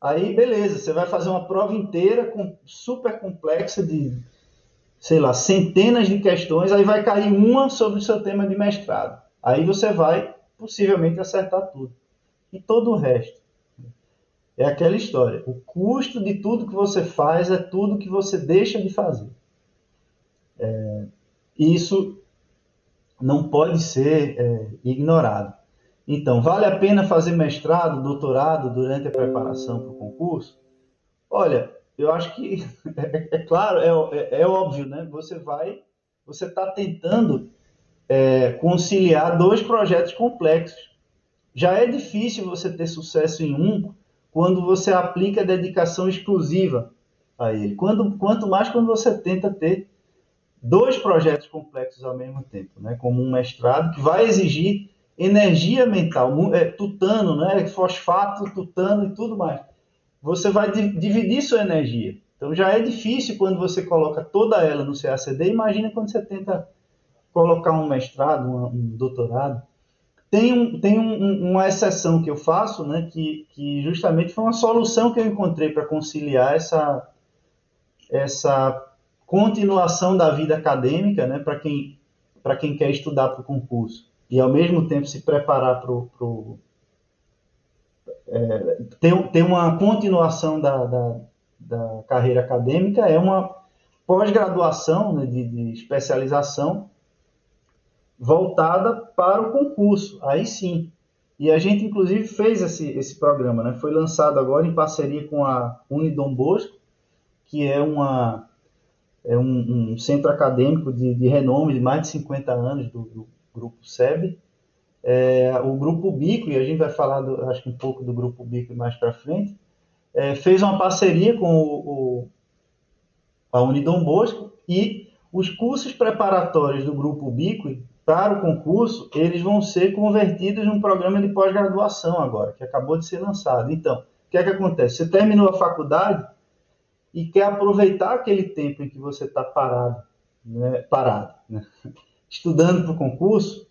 Aí, beleza, você vai fazer uma prova inteira, com, super complexa, de, sei lá, centenas de questões, aí vai cair uma sobre o seu tema de mestrado. Aí você vai, possivelmente, acertar tudo. E todo o resto. É aquela história. O custo de tudo que você faz é tudo que você deixa de fazer. Isso não pode ser é, ignorado. Então, vale a pena fazer mestrado, doutorado durante a preparação para o concurso? Olha, eu acho que é, é claro, é, é, é, óbvio, né? Você vai, você está tentando é, conciliar dois projetos complexos. Já é difícil você ter sucesso em um quando você aplica dedicação exclusiva a ele. Quando, quanto mais quando você tenta ter dois projetos complexos ao mesmo tempo, né? Como um mestrado que vai exigir energia mental, é, tutano, né? fosfato, tutano e tudo mais. Você vai dividir sua energia. Então já é difícil quando você coloca toda ela no CACD. Imagina quando você tenta colocar um mestrado, um, um doutorado. Tem, um, tem um, uma exceção que eu faço, né, que, que justamente foi uma solução que eu encontrei para conciliar essa, essa continuação da vida acadêmica né, para quem, quem quer estudar para o concurso e ao mesmo tempo se preparar para o. É, ter, ter uma continuação da, da, da carreira acadêmica é uma pós-graduação né, de, de especialização voltada para o concurso, aí sim. E a gente, inclusive, fez esse, esse programa, né? foi lançado agora em parceria com a Unidom Bosco, que é, uma, é um, um centro acadêmico de, de, renome de mais de 50 anos do, do, grupo SEB. É, o grupo Bico, e a gente vai falar, do, acho que um pouco do grupo Bico mais para frente, é, fez uma parceria com o, o, a Unidom Bosco e os cursos preparatórios do grupo Bico para o concurso, eles vão ser convertidos num programa de pós-graduação agora, que acabou de ser lançado. Então, o que é que acontece? Você terminou a faculdade e quer aproveitar aquele tempo em que você está parado, né, parado, né? estudando para o concurso,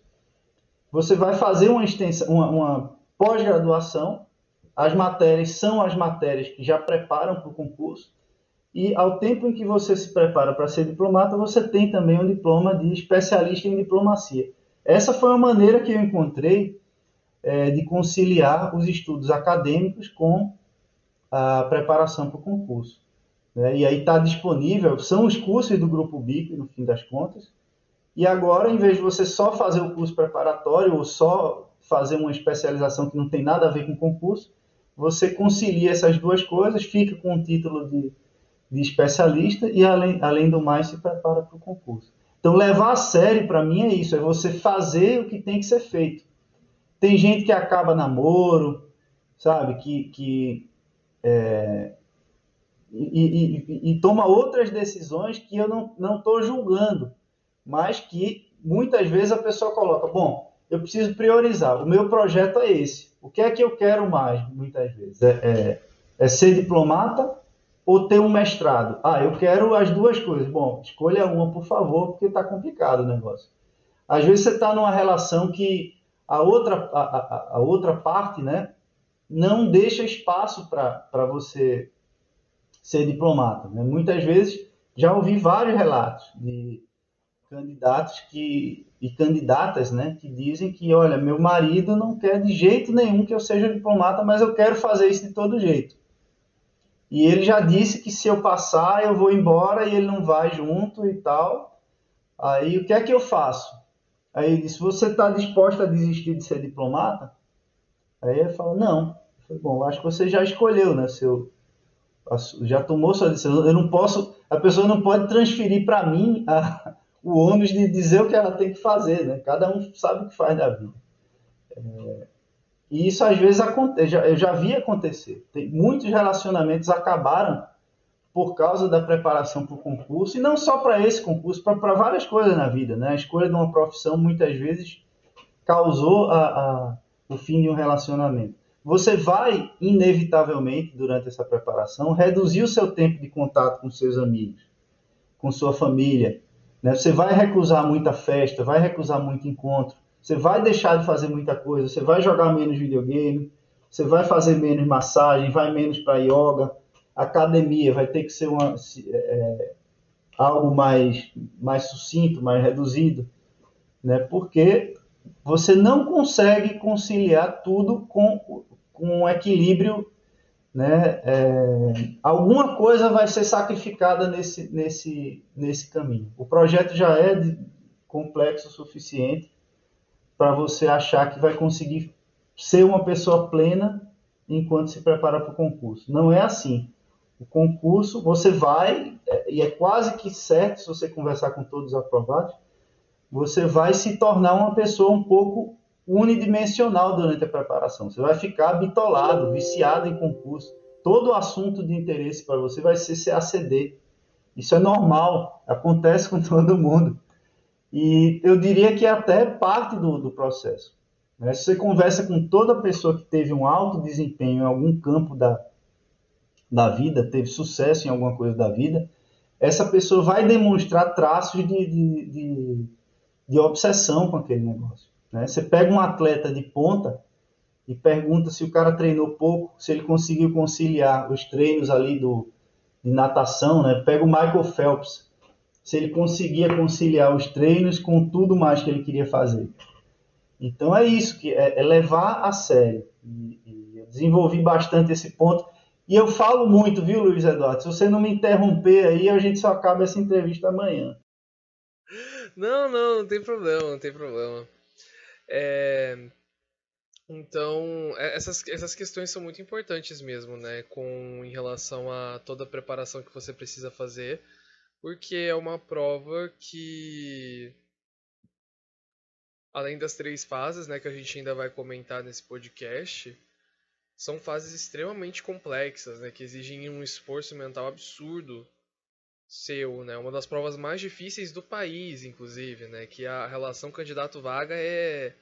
você vai fazer uma, extensão, uma, uma pós-graduação. As matérias são as matérias que já preparam para o concurso. E ao tempo em que você se prepara para ser diplomata, você tem também um diploma de especialista em diplomacia. Essa foi a maneira que eu encontrei é, de conciliar os estudos acadêmicos com a preparação para o concurso. Né? E aí está disponível, são os cursos do Grupo BIP, no fim das contas, e agora, em vez de você só fazer o curso preparatório ou só fazer uma especialização que não tem nada a ver com concurso, você concilia essas duas coisas, fica com o título de, de especialista e, além, além do mais, se prepara para o concurso. Então, levar a sério para mim é isso: é você fazer o que tem que ser feito. Tem gente que acaba namoro, sabe, que, que é, e, e, e, toma outras decisões que eu não estou julgando mas que muitas vezes a pessoa coloca, bom, eu preciso priorizar, o meu projeto é esse, o que é que eu quero mais, muitas vezes? É, é, é ser diplomata ou ter um mestrado? Ah, eu quero as duas coisas. Bom, escolha uma, por favor, porque está complicado o negócio. Às vezes você está numa relação que a outra, a, a, a outra parte, né, não deixa espaço para você ser diplomata. Né? Muitas vezes já ouvi vários relatos de candidatos que e candidatas, né, que dizem que, olha, meu marido não quer de jeito nenhum que eu seja diplomata, mas eu quero fazer isso de todo jeito. E ele já disse que se eu passar, eu vou embora e ele não vai junto e tal. Aí o que é que eu faço? Aí ele disse, você está disposto a desistir de ser diplomata? Aí ele falou, não. Eu falei, bom, acho que você já escolheu, né? Seu, já tomou sua decisão. Eu não posso, a pessoa não pode transferir para mim a, o ônus de dizer o que ela tem que fazer, né? Cada um sabe o que faz da vida. É, e isso às vezes acontece, eu já vi acontecer. Tem, muitos relacionamentos acabaram por causa da preparação para o concurso, e não só para esse concurso, para várias coisas na vida. Né? A escolha de uma profissão muitas vezes causou a, a, o fim de um relacionamento. Você vai, inevitavelmente, durante essa preparação, reduzir o seu tempo de contato com seus amigos, com sua família. Né? Você vai recusar muita festa, vai recusar muito encontro, você vai deixar de fazer muita coisa, você vai jogar menos videogame, você vai fazer menos massagem, vai menos para yoga, academia vai ter que ser uma, é, algo mais, mais sucinto, mais reduzido, né? porque você não consegue conciliar tudo com, com um equilíbrio. Né? É, alguma coisa vai ser sacrificada nesse, nesse, nesse caminho. O projeto já é complexo o suficiente para você achar que vai conseguir ser uma pessoa plena enquanto se prepara para o concurso. Não é assim. O concurso, você vai, e é quase que certo, se você conversar com todos os aprovados, você vai se tornar uma pessoa um pouco unidimensional durante a preparação. Você vai ficar bitolado, viciado em concurso. Todo assunto de interesse para você vai ser CACD. Isso é normal, acontece com todo mundo. E eu diria que é até parte do, do processo. Né? Se você conversa com toda pessoa que teve um alto desempenho em algum campo da, da vida, teve sucesso em alguma coisa da vida, essa pessoa vai demonstrar traços de, de, de, de obsessão com aquele negócio. Né? Você pega um atleta de ponta e pergunta se o cara treinou pouco, se ele conseguiu conciliar os treinos ali do, de natação, né? Pega o Michael Phelps, se ele conseguia conciliar os treinos com tudo mais que ele queria fazer. Então é isso, que é, é levar a sério. E, e eu desenvolvi bastante esse ponto. E eu falo muito, viu, Luiz Eduardo? Se você não me interromper aí, a gente só acaba essa entrevista amanhã. Não, não, não tem problema, não tem problema. É... Então, é, essas, essas questões são muito importantes mesmo, né? Com, em relação a toda a preparação que você precisa fazer porque é uma prova que além das três fases, né, que a gente ainda vai comentar nesse podcast, são fases extremamente complexas, né, que exigem um esforço mental absurdo seu, né, uma das provas mais difíceis do país, inclusive, né, que a relação candidato-vaga é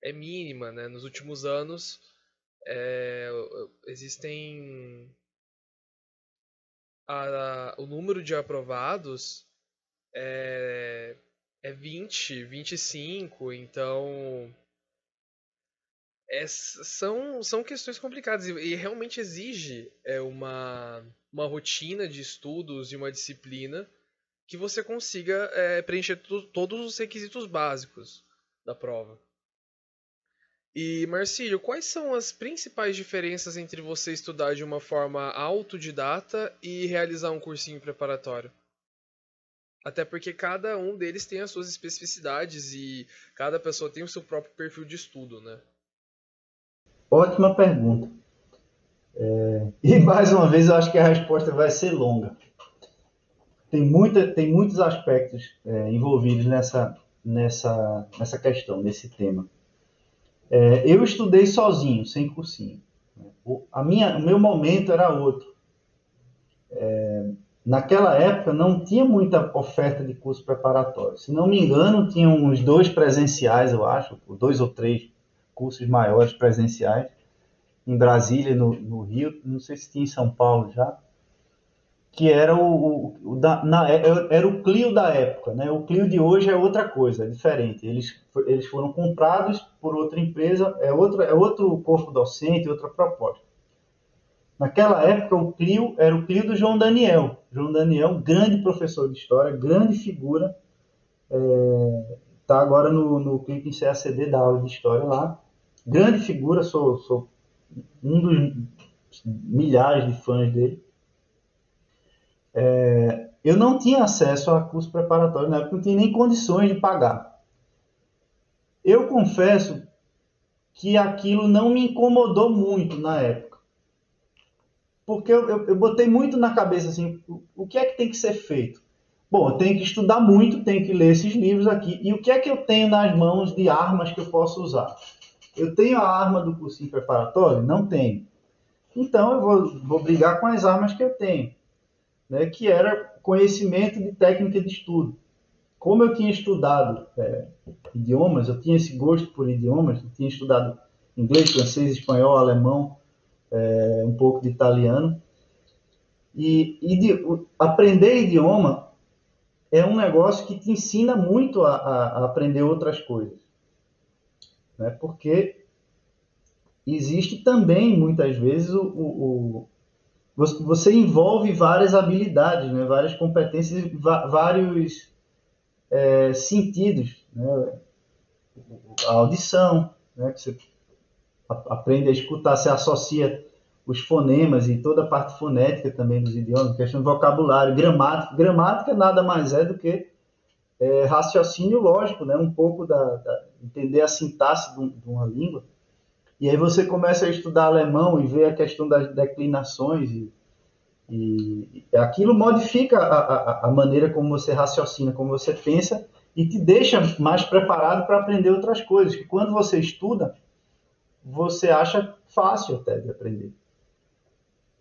é mínima, né, nos últimos anos é, existem a, o número de aprovados é, é 20, 25, então é, são, são questões complicadas e, e realmente exige é, uma, uma rotina de estudos e uma disciplina que você consiga é, preencher todos os requisitos básicos da prova. E Marcílio, quais são as principais diferenças entre você estudar de uma forma autodidata e realizar um cursinho preparatório? Até porque cada um deles tem as suas especificidades e cada pessoa tem o seu próprio perfil de estudo, né? Ótima pergunta. É... E mais uma vez eu acho que a resposta vai ser longa. Tem, muita, tem muitos aspectos é, envolvidos nessa, nessa, nessa questão, nesse tema. É, eu estudei sozinho, sem cursinho. O, a minha, o meu momento era outro. É, naquela época não tinha muita oferta de curso preparatório. Se não me engano, tinha uns dois presenciais, eu acho, dois ou três cursos maiores presenciais em Brasília, no, no Rio, não sei se tinha em São Paulo já que era o, o, o da, na, é, é, era o Clio da época, né? O Clio de hoje é outra coisa, é diferente. Eles, eles foram comprados por outra empresa, é, outra, é outro corpo docente, outra proposta. Naquela época, o Clio era o Clio do João Daniel. João Daniel, grande professor de história, grande figura, está é, agora no, no em CACD da aula de história lá. Grande figura, sou, sou um dos milhares de fãs dele. É, eu não tinha acesso a curso preparatório na época, não tinha nem condições de pagar. Eu confesso que aquilo não me incomodou muito na época. Porque eu, eu, eu botei muito na cabeça assim, o, o que é que tem que ser feito? Bom, tenho que estudar muito, tenho que ler esses livros aqui. E o que é que eu tenho nas mãos de armas que eu posso usar? Eu tenho a arma do cursinho preparatório? Não tenho. Então eu vou, vou brigar com as armas que eu tenho, né, que era conhecimento de técnica de estudo. Como eu tinha estudado é, idiomas, eu tinha esse gosto por idiomas, eu tinha estudado inglês, francês, espanhol, alemão, é, um pouco de italiano. E, e de, aprender idioma é um negócio que te ensina muito a, a, a aprender outras coisas. Né? Porque existe também, muitas vezes, o, o, o você envolve várias habilidades, né? várias competências, vários é, sentidos. Né? A audição, né? que você aprende a escutar, se associa os fonemas e toda a parte fonética também dos idiomas, questão de vocabulário, gramática. Gramática nada mais é do que é, raciocínio lógico, né? um pouco da, da entender a sintaxe de, uma língua. E aí você começa a estudar alemão e ver a questão das declinações e, e aquilo modifica a, a, a maneira como você raciocina, como você pensa e te deixa mais preparado para aprender outras coisas. Que quando você estuda, você acha fácil até de aprender.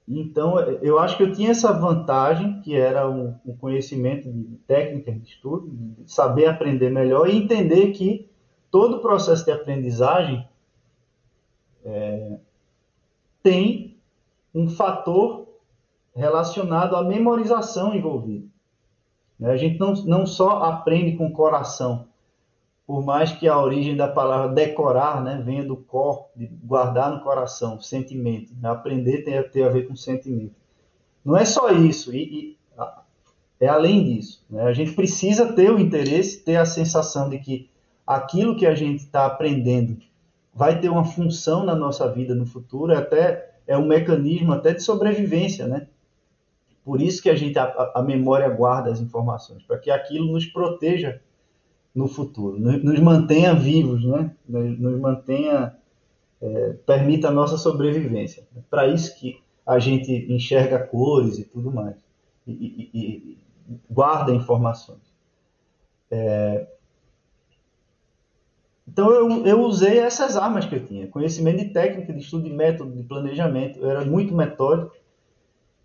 Então, eu acho que eu tinha essa vantagem, que era um, um conhecimento de técnica de estudo, de saber aprender melhor e entender que todo o processo de aprendizagem é, tem um fator relacionado à memorização envolvido. A gente não, não só aprende com o coração, por mais que a origem da palavra decorar né, venha do cor, de guardar no coração, sentimento. Né? Aprender tem a, tem a ver com sentimento. Não é só isso, e, e é além disso. Né? A gente precisa ter o interesse, ter a sensação de que aquilo que a gente está aprendendo vai ter uma função na nossa vida no futuro, até é um mecanismo até de sobrevivência, né? Por isso que a gente a, a memória guarda as informações, para que aquilo nos proteja no futuro, nos mantenha vivos, né? nos mantenha, é, permita a nossa sobrevivência. É para isso que a gente enxerga cores e tudo mais, e, e, e guarda informações. É... Então eu, eu usei essas armas que eu tinha, conhecimento de técnica, de estudo de método, de planejamento, eu era muito metódico,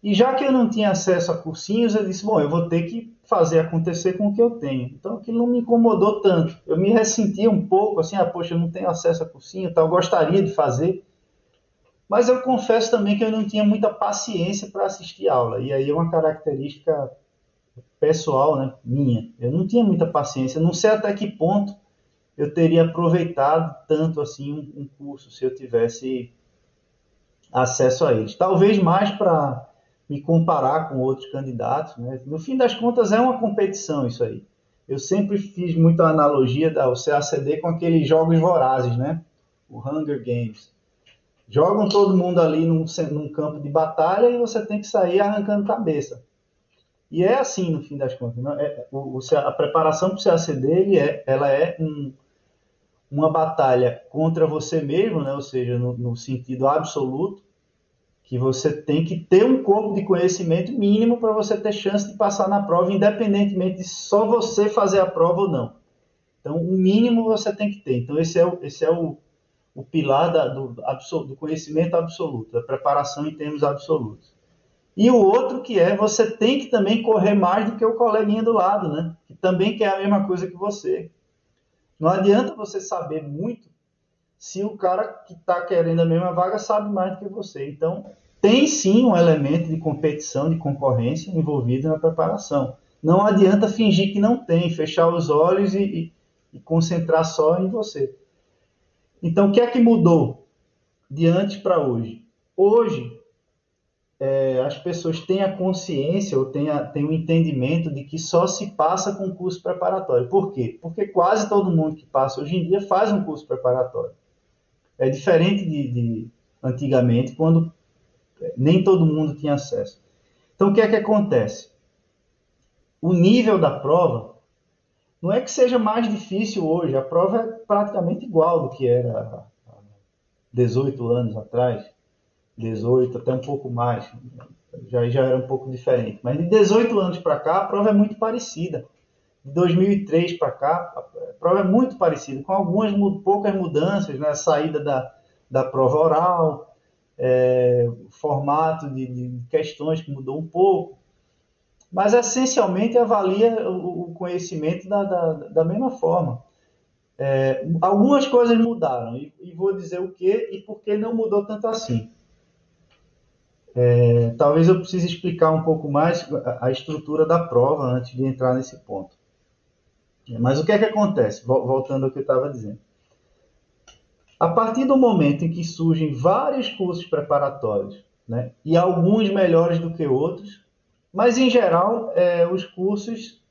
e já que eu não tinha acesso a cursinhos, eu disse, bom, eu vou ter que fazer acontecer com o que eu tenho. Então aquilo não me incomodou tanto. Eu me ressentia um pouco, assim, ah, poxa, eu não tenho acesso a cursinho, tal, gostaria de fazer. Mas eu confesso também que eu não tinha muita paciência para assistir aula. E aí é uma característica pessoal, né, minha. Eu não tinha muita paciência, não sei até que ponto eu teria aproveitado tanto assim um, um curso se eu tivesse acesso a eles. Talvez mais para me comparar com outros candidatos. Né? No fim das contas, é uma competição isso aí. Eu sempre fiz muita analogia da CACD com aqueles jogos vorazes, né? O Hunger Games. Jogam todo mundo ali num, num campo de batalha e você tem que sair arrancando cabeça. E é assim, no fim das contas. Né? É, o, a preparação para o CACD ele é, ela é um, uma batalha contra você mesmo, né? ou seja, no, no sentido absoluto, que você tem que ter um corpo de conhecimento mínimo para você ter chance de passar na prova, independentemente de só você fazer a prova ou não. Então, o mínimo você tem que ter. Então, esse é o, esse é o, o pilar da, do, do conhecimento absoluto, da preparação em termos absolutos. E o outro que é, você tem que também correr mais do que o coleguinha do lado, né? Que também quer a mesma coisa que você. Não adianta você saber muito se o cara que está querendo a mesma vaga sabe mais do que você. Então, tem sim um elemento de competição, de concorrência envolvido na preparação. Não adianta fingir que não tem, fechar os olhos e, e, e concentrar só em você. Então, o que é que mudou de antes para hoje? Hoje, é, as pessoas têm a consciência ou têm, a, têm o entendimento de que só se passa com curso preparatório. Por quê? Porque quase todo mundo que passa hoje em dia faz um curso preparatório. É diferente de, de antigamente, quando nem todo mundo tinha acesso. Então, o que é que acontece? O nível da prova não é que seja mais difícil hoje, a prova é praticamente igual do que era há 18 anos atrás, 18 até um pouco mais, já, já era um pouco diferente. Mas de 18 anos para cá, a prova é muito parecida. De 2003 para cá, a prova é muito parecida, com algumas poucas mudanças, né? saída da, da prova oral, é, formato de, de questões que mudou um pouco, mas essencialmente avalia o conhecimento da, da, da mesma forma. É, algumas coisas mudaram, e, e, vou dizer o que e por que não mudou tanto assim. É, talvez eu precise explicar um pouco mais a, estrutura da prova antes de entrar nesse ponto. Mas o que é que acontece? Voltando ao que eu estava dizendo. A partir do momento em que surgem vários cursos preparatórios, né, e alguns melhores do que outros, mas, em geral, é, os cursos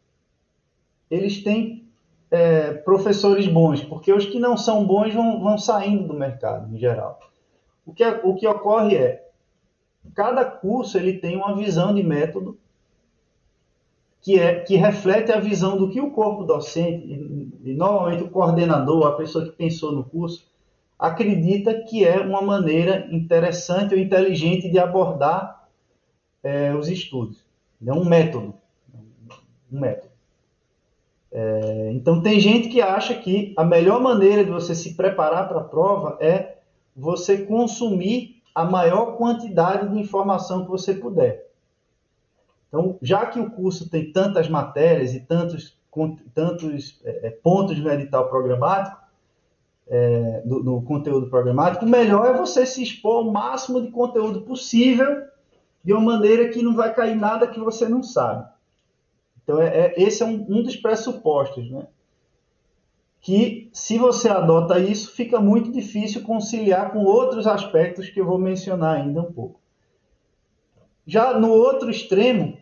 eles têm é, professores bons, porque os que não são bons vão, vão saindo do mercado, em geral. O que, o que ocorre é, cada curso ele tem uma visão de método que, é, que reflete a visão do que o corpo docente, e, e normalmente o coordenador, a pessoa que pensou no curso, acredita que é uma maneira interessante ou inteligente de abordar é, os estudos. É um método. Um método. É, então, tem gente que acha que a melhor maneira de você se preparar para a prova é você consumir a maior quantidade de informação que você puder. Então, já que o curso tem tantas matérias e tantos, tantos é, é pontos no edital programático, é, do, do, conteúdo programático, o melhor é você se expor ao máximo de conteúdo possível de uma maneira que não vai cair nada que você não sabe. Então, é, é esse é um, um, dos pressupostos, né? Que se você adota isso, fica muito difícil conciliar com outros aspectos que eu vou mencionar ainda um pouco. Já no outro extremo,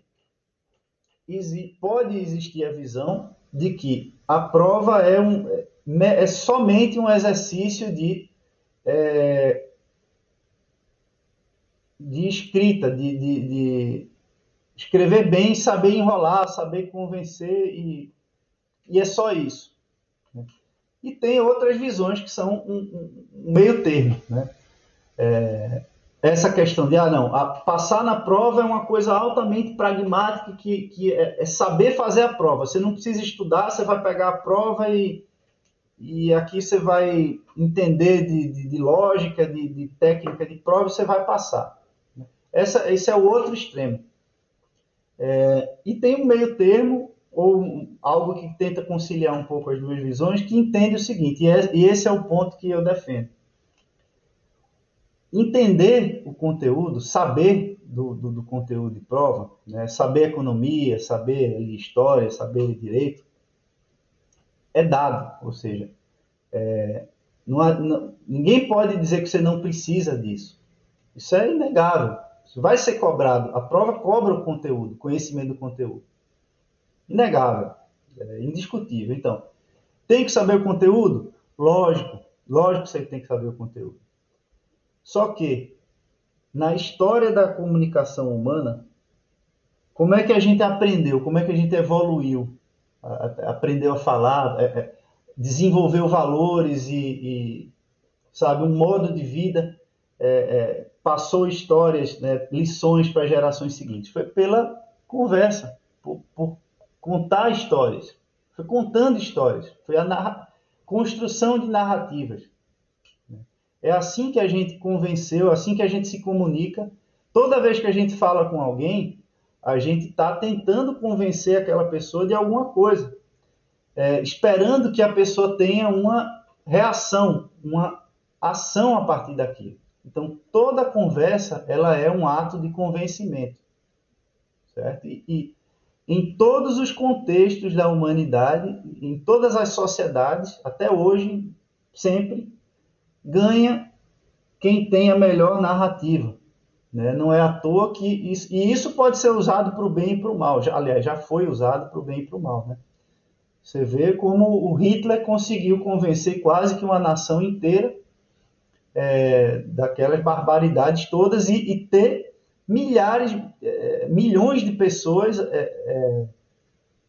pode existir a visão de que a prova é, um, é somente um exercício de é, de escrita, de, de, de, escrever bem, saber enrolar, saber convencer e, e é só isso. E tem outras visões que são um, um meio termo, né? É, essa questão de, ah, não, passar na prova é uma coisa altamente pragmática, que, que é, é, saber fazer a prova. Você não precisa estudar, você vai pegar a prova e, e aqui você vai entender de, de, de lógica, de, de, técnica de prova e você vai passar. Essa, esse é o outro extremo. É, e tem um meio termo, ou algo que tenta conciliar um pouco as duas visões, que entende o seguinte, e, é, e esse é o ponto que eu defendo. Entender o conteúdo, saber do, do, do conteúdo de prova, né, saber economia, saber história, saber direito, é dado, ou seja, é, não há, não, ninguém pode dizer que você não precisa disso. Isso é inegável. Isso vai ser cobrado. A prova cobra o conteúdo, conhecimento do conteúdo. Inegável, é indiscutível. Então, tem que saber o conteúdo? Lógico, lógico que você tem que saber o conteúdo. Só que, na história da comunicação humana, como é que a gente aprendeu? Como é que a gente evoluiu? Aprendeu a falar, é, é, desenvolveu valores e, e sabe, um modo de vida é, é, passou histórias, né, lições para gerações seguintes? Foi pela conversa, por, por, contar histórias. Foi contando histórias. Foi a construção de narrativas. É assim que a gente convenceu, assim que a gente se comunica. Toda vez que a gente fala com alguém, a gente está tentando convencer aquela pessoa de alguma coisa, é, esperando que a pessoa tenha uma reação, uma ação a partir daquilo. Então, toda conversa ela é um ato de convencimento, certo? E, e em todos os contextos da humanidade, em todas as sociedades, até hoje, sempre ganha quem tem a melhor narrativa. Né? Não é à toa que isso, e isso pode ser usado para o bem e para o mal. Já, aliás, já foi usado para o bem e para o mal. Né? Você vê como o Hitler conseguiu convencer quase que uma nação inteira é, daquelas barbaridades todas e, e ter milhares, é, milhões de pessoas é, é,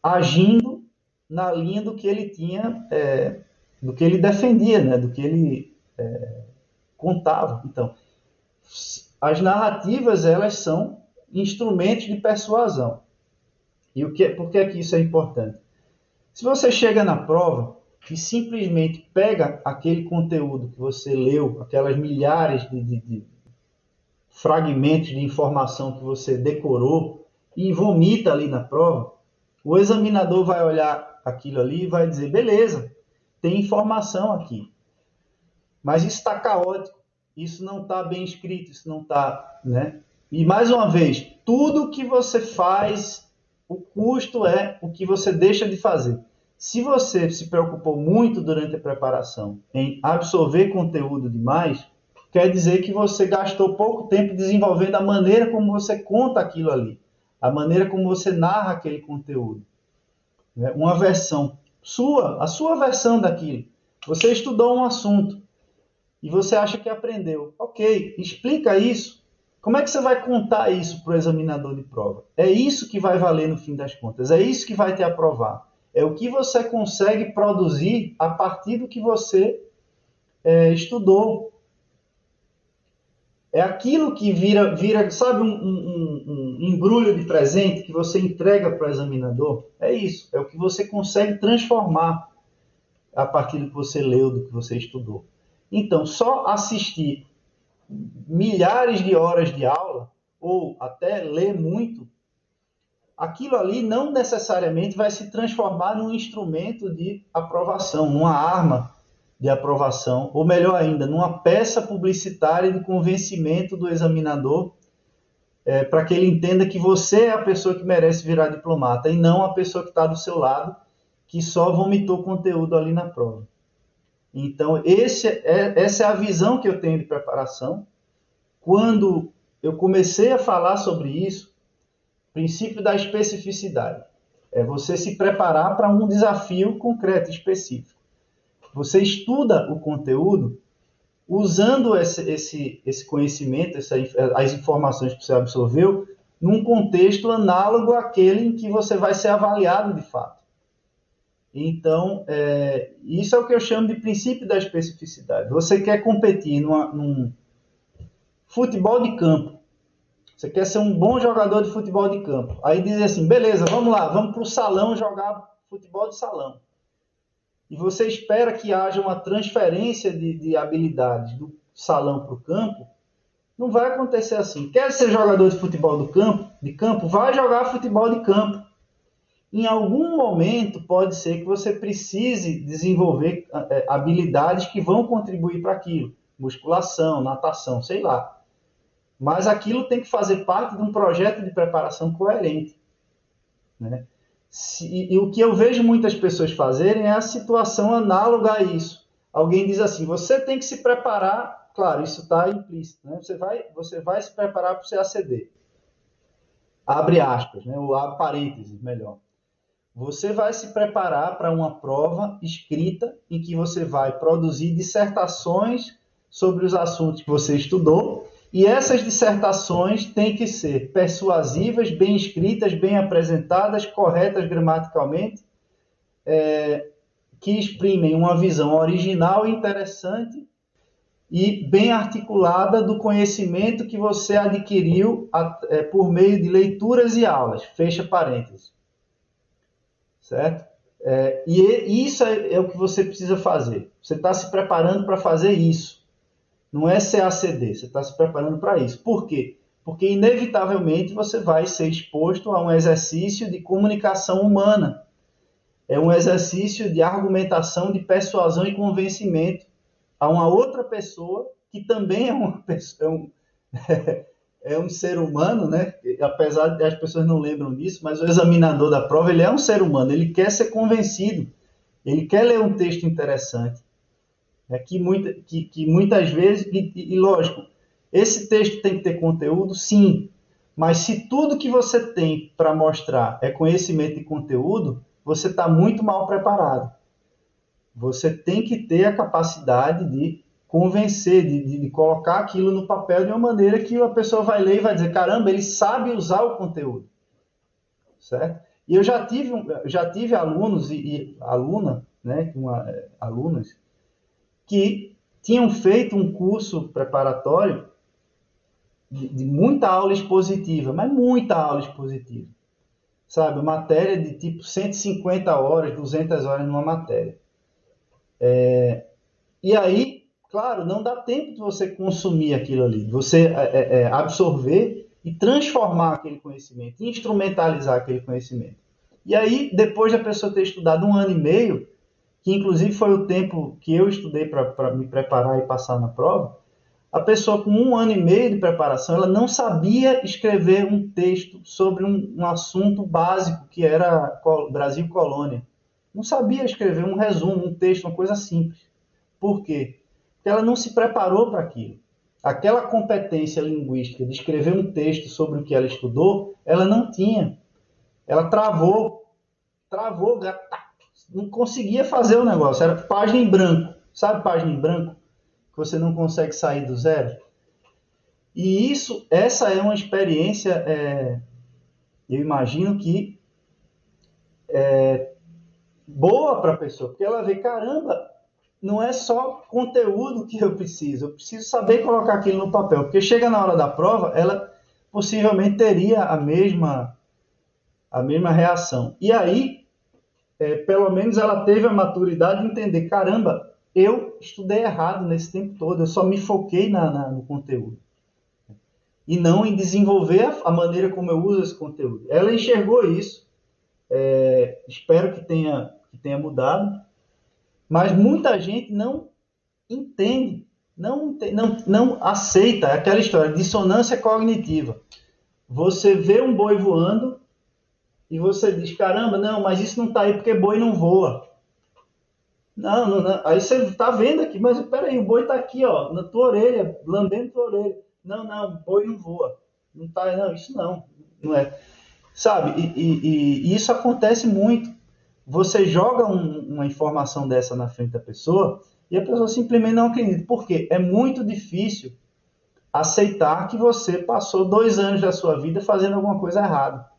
agindo na linha do que ele tinha, é, do que ele defendia, né? do que ele contava. Então, as narrativas elas são instrumentos de persuasão. E o que, por que, é que isso é importante? Se você chega na prova e simplesmente pega aquele conteúdo que você leu, aquelas milhares de, de fragmentos de informação que você decorou e vomita ali na prova, o examinador vai olhar aquilo ali e vai dizer: beleza, tem informação aqui, mas isso está caótico, isso não está bem escrito, isso não está. Né? E mais uma vez, tudo que você faz, o custo é o que você deixa de fazer. Se você se preocupou muito durante a preparação em absorver conteúdo demais, quer dizer que você gastou pouco tempo desenvolvendo a maneira como você conta aquilo ali, a maneira como você narra aquele conteúdo. Né? Uma versão sua, a sua versão daquilo. Você estudou um assunto e você acha que aprendeu. Ok, explica isso. Como é que você vai contar isso para o examinador de prova? É isso que vai valer no fim das contas. É isso que vai te aprovar. É o que você consegue produzir a partir do que você é, estudou, é aquilo que vira, vira sabe, um, um, um, embrulho de presente que você entrega para o examinador? É isso. É o que você consegue transformar a partir do que você leu, do que você estudou. Então, só assistir milhares de horas de aula, ou até ler muito, aquilo ali não necessariamente vai se transformar num instrumento de aprovação, numa arma de aprovação, ou melhor ainda, numa peça publicitária de convencimento do examinador, é, para que ele entenda que você é a pessoa que merece virar diplomata e não a pessoa que está do seu lado, que só vomitou conteúdo ali na prova. Então, esse é, essa é a visão que eu tenho de preparação. Quando eu comecei a falar sobre isso, princípio da especificidade. É você se preparar para um desafio concreto, específico. Você estuda o conteúdo usando esse, esse, esse conhecimento, essa, as informações que você absorveu, num contexto análogo àquele em que você vai ser avaliado de fato. Então, é, isso é o que eu chamo de princípio da especificidade. Você quer competir numa, num futebol de campo. Você quer ser um bom jogador de futebol de campo. Aí diz assim: beleza, vamos lá, vamos para o salão jogar futebol de salão e você espera que haja uma transferência de, de habilidades do salão para o campo, não vai acontecer assim. Quer ser jogador de futebol do campo, de campo, vai jogar futebol de campo. Em algum momento pode ser que você precise desenvolver é, habilidades que vão contribuir para aquilo, musculação, natação, sei lá. Mas aquilo tem que fazer parte de um projeto de preparação coerente. Né? Se, e o que eu vejo muitas pessoas fazerem é a situação análoga a isso. Alguém diz assim: você tem que se preparar, claro, isso está implícito, né? você, vai, você vai se preparar para o CACD. Abre aspas, né? ou abre parênteses, melhor. Você vai se preparar para uma prova escrita em que você vai produzir dissertações sobre os assuntos que você estudou e essas dissertações têm que ser persuasivas, bem escritas, bem apresentadas, corretas gramaticalmente, é, que exprimem uma visão original interessante e bem articulada do conhecimento que você adquiriu é, por meio de leituras e aulas. Fecha parênteses. Certo? É, e isso é, é o que você precisa fazer. Você está se preparando para fazer isso. Não é CACD, você está se preparando para isso. Por quê? Porque, inevitavelmente, você vai ser exposto a um exercício de comunicação humana. É um exercício de argumentação, de persuasão e convencimento a uma outra pessoa que também é, uma pessoa, é, um, é um ser humano, né? Apesar de as pessoas não lembram disso, mas o examinador da prova ele é um ser humano. Ele quer ser convencido. Ele quer ler um texto interessante é que, muita, que, que muitas vezes, e, e lógico, esse texto tem que ter conteúdo, sim, mas se tudo que você tem para mostrar é conhecimento e conteúdo, você está muito mal preparado. Você tem que ter a capacidade de convencer, de, de, de, colocar aquilo no papel de uma maneira que a pessoa vai ler e vai dizer: caramba, ele sabe usar o conteúdo. Certo? E eu já tive, já tive alunos e, e aluna, né, uma, é, alunas, que tinham feito um curso preparatório de, de muita aula expositiva, mas muita aula expositiva. Sabe, matéria de tipo 150 horas, 200 horas numa matéria. É, e aí, claro, não dá tempo de você consumir aquilo ali, de você é, é, é absorver e transformar aquele conhecimento, instrumentalizar aquele conhecimento. E aí, depois da pessoa ter estudado um ano e meio, que inclusive foi o tempo que eu estudei para me preparar e passar na prova, a pessoa com um ano e meio de preparação, ela não sabia escrever um texto sobre um, um assunto básico que era Brasil colônia. Não sabia escrever um resumo, um texto, uma coisa simples. Por quê? Porque ela não se preparou para aquilo. Aquela competência linguística de escrever um texto sobre o que ela estudou, ela não tinha. Ela travou, travou, não conseguia fazer o negócio. Era página em branco. Sabe página em branco? Que você não consegue sair do zero. E isso, essa é uma experiência, é, eu imagino que é, boa para a pessoa, porque ela vê, caramba, não é só conteúdo que eu preciso, eu preciso saber colocar aquilo no papel, porque chega na hora da prova, ela possivelmente teria a mesma a mesma reação. E aí, é, pelo menos ela teve a maturidade de entender, caramba, eu estudei errado nesse tempo todo, eu só me foquei na, na, no conteúdo. E não em desenvolver a, maneira como eu uso esse conteúdo. Ela enxergou isso, é, espero que tenha, que tenha mudado, mas muita gente não entende, não, não, não aceita aquela história, dissonância cognitiva. Você vê um boi voando, e você diz, caramba, não, mas isso não está aí porque boi não voa. Não, não, não. Aí você está vendo aqui, mas peraí, o boi está aqui, ó, na tua orelha, lambendo tua orelha. Não, não, boi não voa. Não tá, não, isso não, não é. Sabe, e, e, e isso acontece muito. Você joga um, uma informação dessa na frente da pessoa e a pessoa simplesmente não acredita. Por quê? É muito difícil aceitar que você passou dois anos da sua vida fazendo alguma coisa errada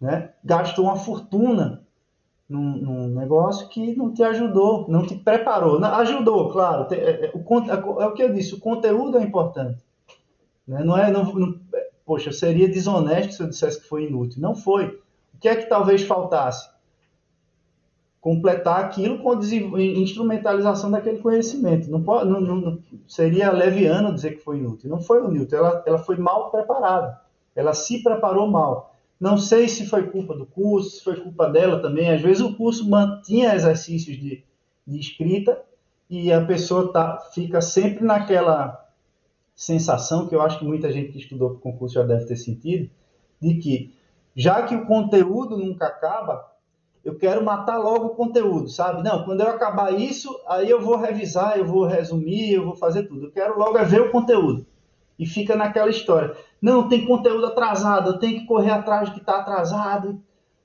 né? gastou uma fortuna num, num, negócio que não te ajudou, não te preparou. Não, ajudou, claro. Tem, é, é, o, é, é, o que eu disse, o conteúdo é importante. Né? Não é, não, não, poxa, seria desonesto se eu dissesse que foi inútil. Não foi. O que é que talvez faltasse? Completar aquilo com a instrumentalização daquele conhecimento. Não, pode, não, não, seria leviano dizer que foi inútil. Não foi inútil, ela, ela foi mal preparada. Ela se preparou mal. Não sei se foi culpa do curso, se foi culpa dela também. Às vezes o curso mantinha exercícios de, de escrita e a pessoa tá, fica sempre naquela sensação que eu acho que muita gente que estudou para o concurso já deve ter sentido, de que já que o conteúdo nunca acaba, eu quero matar logo o conteúdo, sabe? Não, quando eu acabar isso, aí eu vou revisar, eu vou resumir, eu vou fazer tudo. Eu quero logo é ver o conteúdo. E fica naquela história. Não, tem conteúdo atrasado, eu tenho que correr atrás do que está atrasado.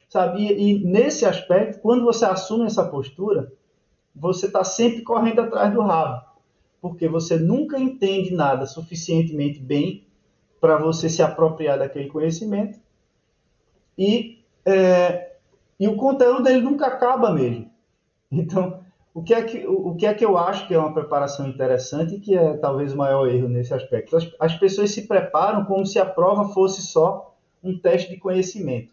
Sabe? E, e, nesse aspecto, quando você assume essa postura, você está sempre correndo atrás do rabo. Porque você nunca entende nada suficientemente bem para você se apropriar daquele conhecimento. E, é, e o conteúdo ele nunca acaba mesmo. Então, o que, é que, o, que é que eu acho que é uma preparação interessante e que é talvez o maior erro nesse aspecto? As, as pessoas se preparam como se a prova fosse só um teste de conhecimento.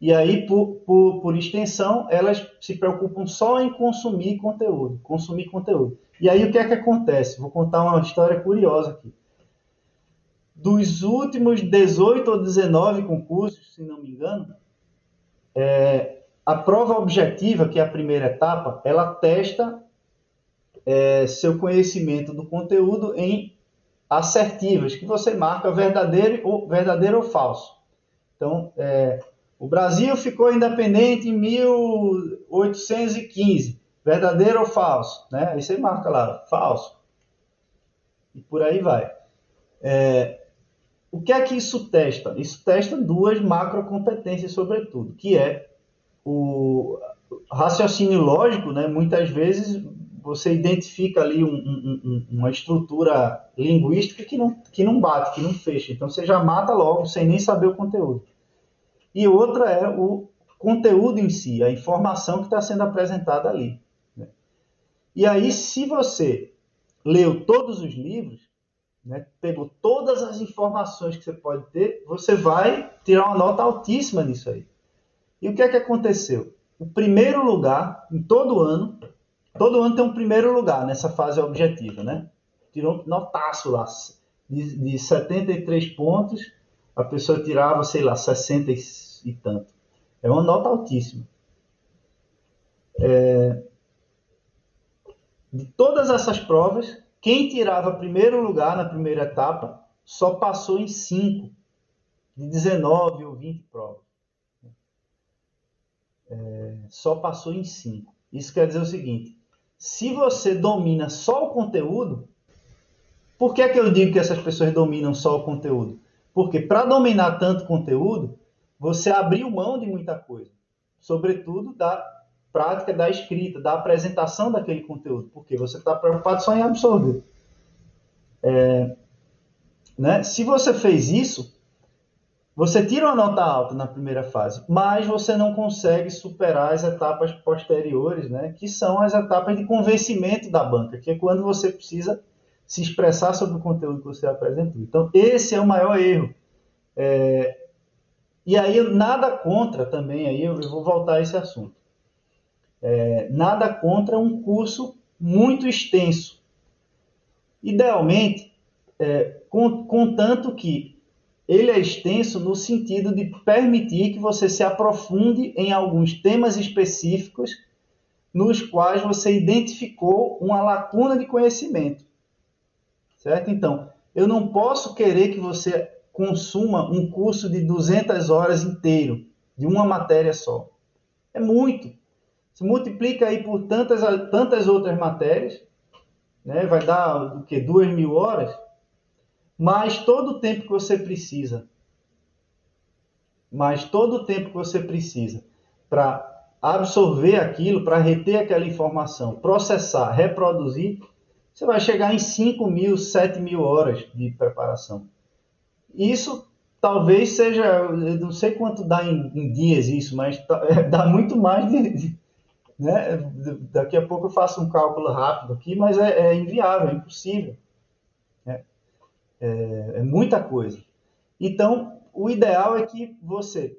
E aí, por, por, por, extensão, elas se preocupam só em consumir conteúdo, consumir conteúdo. E aí, o que é que acontece? Vou contar uma história curiosa aqui. Dos últimos 18 ou 19 concursos, se não me engano, é, a prova objetiva, que é a primeira etapa, ela testa é, seu conhecimento do conteúdo em assertivas, que você marca verdadeiro ou, verdadeiro ou falso. Então, é, o Brasil ficou independente em 1815, verdadeiro ou falso? Né? Aí você marca lá, falso. E por aí vai. É, o que é que isso testa? Isso testa duas macrocompetências, sobretudo, que é o raciocínio lógico, né, muitas vezes você identifica ali um, um, uma estrutura linguística que não, que não bate, que não fecha. Então você já mata logo sem nem saber o conteúdo. e outra é o conteúdo em si, a informação que está sendo apresentada ali. Né? E aí, se você leu todos os livros, né, pegou todas as informações que você pode ter, você vai tirar uma nota altíssima nisso aí. E o que é que aconteceu? O primeiro lugar, em todo ano, todo ano tem um primeiro lugar nessa fase objetiva, né? Tirou notaço lá, de, de 73 pontos, a pessoa tirava, sei lá, 60 e tanto. É uma nota altíssima. É... De todas essas provas, quem tirava primeiro lugar na primeira etapa só passou em 5 de 19 ou 20 provas. É... Só passou em 5. Isso quer dizer o seguinte: se você domina só o conteúdo, por que, é que eu digo que essas pessoas dominam só o conteúdo? Porque para dominar tanto conteúdo, você abriu mão de muita coisa, sobretudo da prática da escrita, da apresentação daquele conteúdo, porque você está preocupado só em absorver. É, né? Se você fez isso, você tira uma nota alta na primeira fase, mas você não consegue superar as etapas posteriores, né? que são as etapas de convencimento da banca, que é quando você precisa se expressar sobre o conteúdo que você apresentou. Então, esse é o maior erro. É, e aí, nada contra também, aí eu, vou voltar a esse assunto. É, nada contra um curso muito extenso. Idealmente, é, contanto que ele é extenso no sentido de permitir que você se aprofunde em alguns temas específicos nos quais você identificou uma lacuna de conhecimento. Certo? Então, eu não posso querer que você consuma um curso de 200 horas inteiro, de uma matéria só. É muito. Se multiplica aí por tantas, tantas outras matérias, né? vai dar o que? Duas mil horas, mais todo o tempo que você precisa. Mais todo o tempo que você precisa para absorver aquilo, para reter aquela informação, processar, reproduzir, você vai chegar em 5 mil, 7 mil horas de preparação. Isso talvez seja, eu não sei quanto dá em, em dias isso, mas dá muito mais de, de, né? Daqui a pouco eu faço um cálculo rápido aqui, mas é, é inviável, é impossível. É, é, muita coisa. Então, o ideal é que você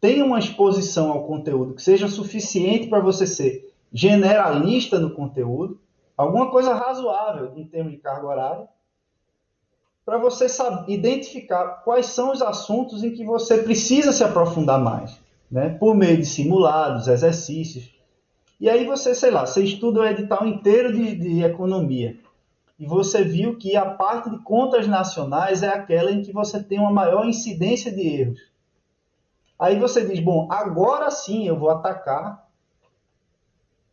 tenha uma exposição ao conteúdo que seja suficiente para você ser generalista no conteúdo, alguma coisa razoável em termos de carga horária, para você saber, identificar quais são os assuntos em que você precisa se aprofundar mais, né? por meio de simulados, exercícios. E aí você, sei lá, você estuda o edital inteiro de, de economia e você viu que a parte de contas nacionais é aquela em que você tem uma maior incidência de erros. Aí você diz, bom, agora sim eu vou atacar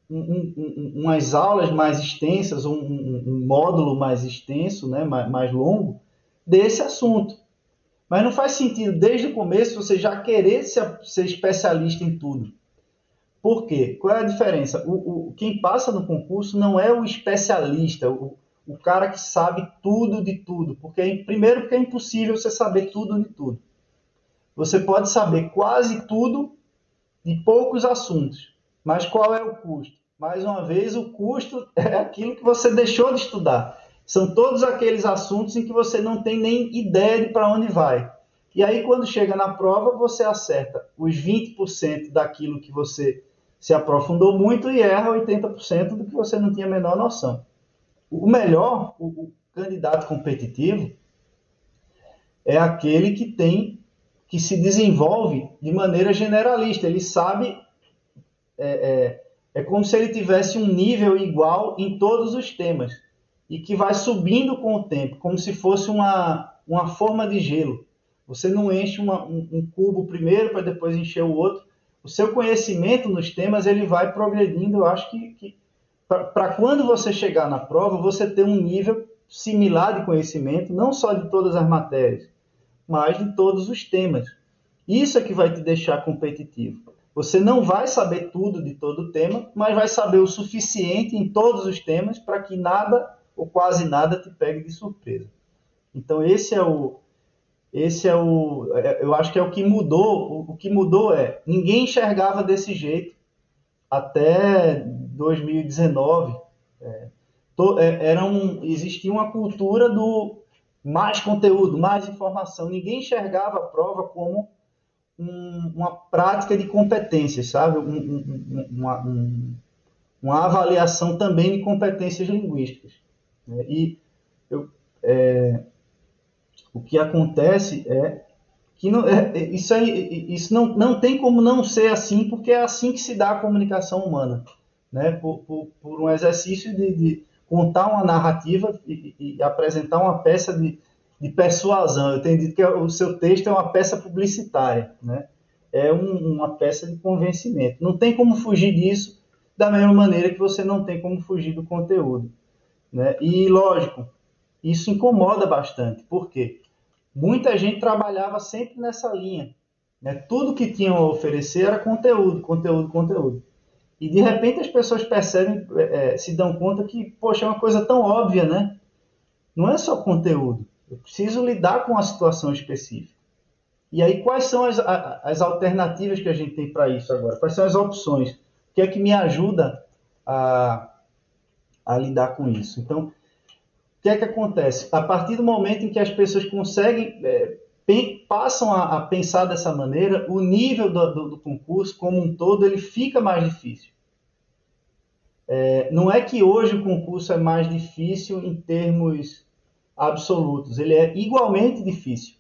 um, um, umas aulas mais extensas, um, um, módulo mais extenso, né, mais, mais longo, desse assunto. Mas não faz sentido, desde o começo, você já querer ser, ser especialista em tudo. Por quê? Qual é a diferença? O, o, quem passa no concurso não é o especialista, o, o cara que sabe tudo de tudo. Porque, primeiro, porque é impossível você saber tudo de tudo. Você pode saber quase tudo de poucos assuntos. Mas qual é o custo? Mais uma vez, o custo é aquilo que você deixou de estudar. São todos aqueles assuntos em que você não tem nem ideia de para onde vai. E aí, quando chega na prova, você acerta os 20% daquilo que você se aprofundou muito e erra 80% do que você não tinha a menor noção. O melhor, o, o candidato competitivo, é aquele que tem, que se desenvolve de maneira generalista. Ele sabe é, é, é como se ele tivesse um nível igual em todos os temas e que vai subindo com o tempo, como se fosse uma, uma forma de gelo. Você não enche uma, um, um cubo primeiro para depois encher o outro. O seu conhecimento nos temas ele vai progredindo. Eu acho que, que para quando você chegar na prova, você ter um nível similar de conhecimento, não só de todas as matérias, mas de todos os temas. Isso é que vai te deixar competitivo. Você não vai saber tudo de todo o tema, mas vai saber o suficiente em todos os temas para que nada ou quase nada te pegue de surpresa. Então esse é o esse é o, é, eu acho que é o que mudou. O que mudou é ninguém enxergava desse jeito até 2019. É, to, é, era um, existia uma cultura do mais conteúdo, mais informação. Ninguém enxergava a prova como um, uma prática de competências, sabe? Um, um, uma, uma, avaliação também de competências linguísticas. Né? E eu, é, o que acontece é que não, é, é, isso, aí, isso não, não tem como não ser assim, porque é assim que se dá a comunicação humana. Né? Por, por, por um exercício de, de, contar uma narrativa e, e, apresentar uma peça de, de persuasão. Eu tenho dito que o seu texto é uma peça publicitária, né? é um, uma peça de convencimento. Não tem como fugir disso da mesma maneira que você não tem como fugir do conteúdo. Né? E, lógico, isso incomoda bastante. Por quê? Muita gente trabalhava sempre nessa linha. Né? Tudo que tinham a oferecer era conteúdo, conteúdo, conteúdo. E de repente as pessoas percebem, é, se dão conta que, poxa, é uma coisa tão óbvia, né? Não é só conteúdo. Eu preciso lidar com a situação específica. E aí, quais são as, as alternativas que a gente tem para isso agora? Quais são as opções? O que é que me ajuda a, a lidar com isso? Então, que é que acontece? A partir do momento em que as pessoas conseguem, é, passam a, a, pensar dessa maneira, o nível do, do, do, concurso como um todo ele fica mais difícil. É, não é que hoje o concurso é mais difícil em termos absolutos, ele é igualmente difícil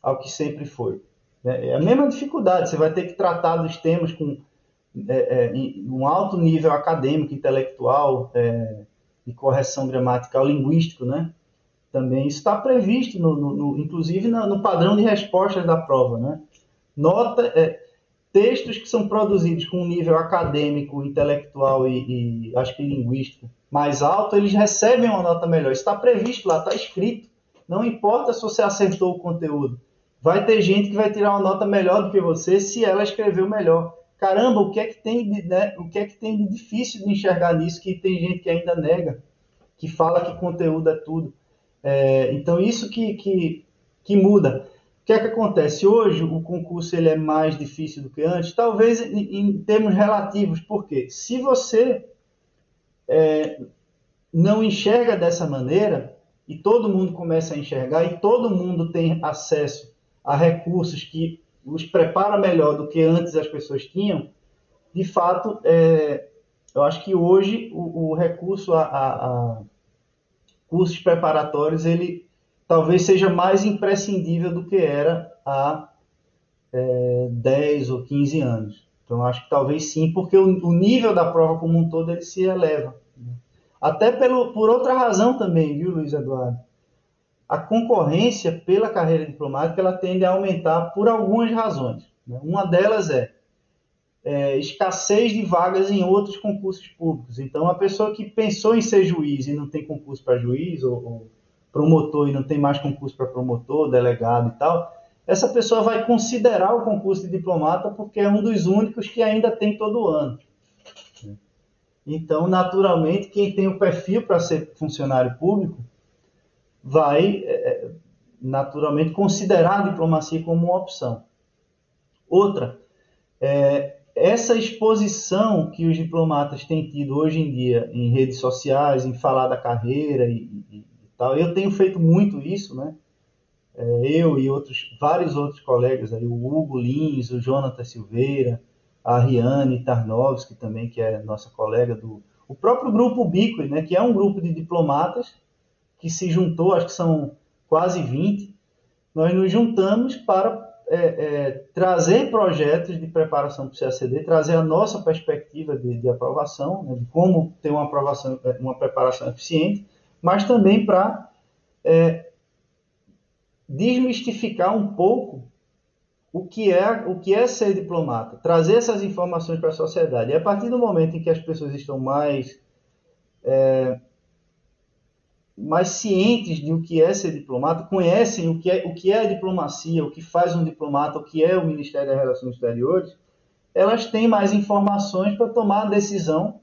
ao que sempre foi. É, é a mesma dificuldade, você vai ter que tratar dos temas com é, é, um alto nível acadêmico, intelectual, é, de correção gramatical linguístico, né? Também está previsto, no, no, no inclusive no, padrão de respostas da prova, né? Nota, é, textos que são produzidos com um nível acadêmico, intelectual e, e acho que linguístico mais alto, eles recebem uma nota melhor. Está previsto lá, está escrito. Não importa se você acertou o conteúdo. Vai ter gente que vai tirar uma nota melhor do que você se ela escreveu melhor caramba, o que é que tem de, né, o que é que tem de difícil de enxergar nisso que tem gente que ainda nega, que fala que conteúdo é tudo. É, então isso que, que, que muda. O que é que acontece hoje? O concurso ele é mais difícil do que antes, talvez em, em termos relativos. Por quê? Se você é, não enxerga dessa maneira e todo mundo começa a enxergar e todo mundo tem acesso a recursos que os prepara melhor do que antes as pessoas tinham, de fato, é, eu acho que hoje o, o recurso a, a, a, cursos preparatórios ele talvez seja mais imprescindível do que era há é, 10 ou 15 anos. Então, acho que talvez sim, porque o, o nível da prova como um todo ele se eleva. Né? Até pelo, por outra razão também, viu, Luiz Eduardo? A concorrência pela carreira diplomática ela tende a aumentar por algumas razões. Né? Uma delas é, é, escassez de vagas em outros concursos públicos. Então, a pessoa que pensou em ser juiz e não tem concurso para juiz, ou, ou, promotor e não tem mais concurso para promotor, delegado e tal, essa pessoa vai considerar o concurso de diplomata porque é um dos únicos que ainda tem todo ano. Então, naturalmente, quem tem o perfil para ser funcionário público vai é, é, naturalmente considerar a diplomacia como uma opção. Outra, é, essa exposição que os diplomatas têm tido hoje em dia em redes sociais, em falar da carreira e, e, e tal, eu tenho feito muito isso, né? É, eu e outros, vários outros colegas, aí, o Hugo Lins, o Jonathan Silveira, a Riane Tarnovski também, que é nossa colega do o próprio grupo Bico, né, que é um grupo de diplomatas que se juntou, acho que são quase 20, nós nos juntamos para é, é, trazer projetos de preparação para o CACD, trazer a nossa perspectiva de, de aprovação, né, de como ter uma aprovação, é, uma preparação eficiente, mas também para é, desmistificar um pouco o que é o que é ser diplomata, trazer essas informações para a sociedade. E a partir do momento em que as pessoas estão mais é, mais cientes de o que é ser diplomata, conhecem o que é, o que é a diplomacia, o que faz um diplomata, o que é o Ministério das Relações Exteriores, elas têm mais informações para tomar a decisão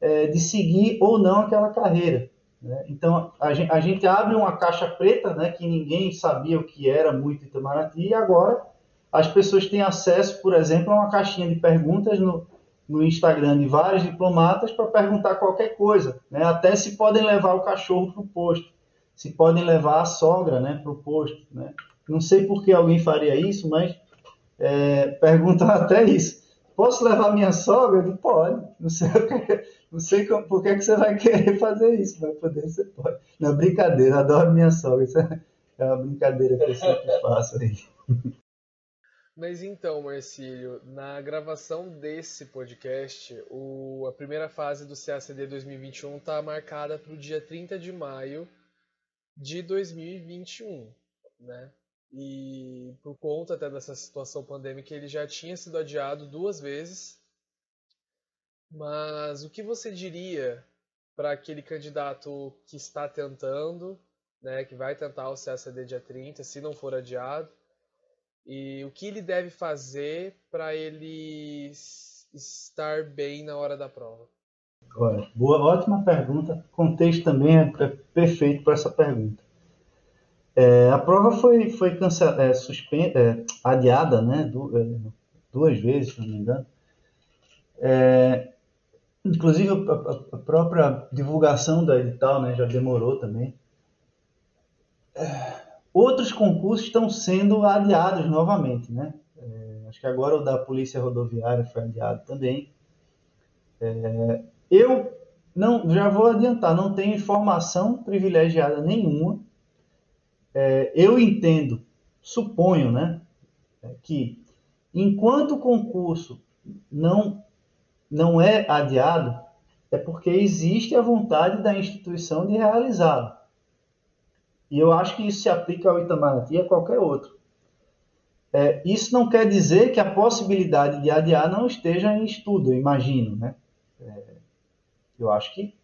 é, de seguir ou não aquela carreira. Né? Então, a gente, a gente, abre uma caixa preta, né, que ninguém sabia o que era muito Itamaraty, e agora as pessoas têm acesso, por exemplo, a uma caixinha de perguntas no, no Instagram de vários diplomatas para perguntar qualquer coisa, né? até se podem levar o cachorro para o posto, se podem levar a sogra né, para o posto. Né? Não sei por que alguém faria isso, mas é, perguntam até isso. Posso levar minha sogra? Ele pode. Não sei, não sei como, por que, que você vai querer fazer isso, mas poder você pode. Não, brincadeira, adoro minha sogra. Isso é, é uma brincadeira que eu sempre faço aí. Mas então, Marcílio, na gravação desse podcast, o, a primeira fase do CACD 2021 está marcada para o dia 30 de maio de 2021, né? E por conta até dessa situação pandêmica, ele já tinha sido adiado duas vezes. Mas o que você diria para aquele candidato que está tentando, né, que vai tentar o CACD dia 30, se não for adiado? E o que ele deve fazer para ele estar bem na hora da prova? Olha, boa, ótima pergunta. Contexto também é, perfeito para essa pergunta. É, a prova foi, foi cancelada, é, suspen é, adiada né, du é, duas vezes, se não me engano. É, inclusive a, a, própria divulgação da edital né, já demorou também. É, outros concursos estão sendo adiados novamente. Né? acho que agora o da Polícia Rodoviária foi adiado também. eu não, já vou adiantar, não tenho informação privilegiada nenhuma é, eu entendo, suponho, né, que enquanto o concurso não, não é adiado, é porque existe a vontade da instituição de realizá-lo. E eu acho que isso se aplica ao Itamaraty e a qualquer outro. É, isso não quer dizer que a possibilidade de adiar não esteja em estudo, eu imagino. Né? É, eu acho que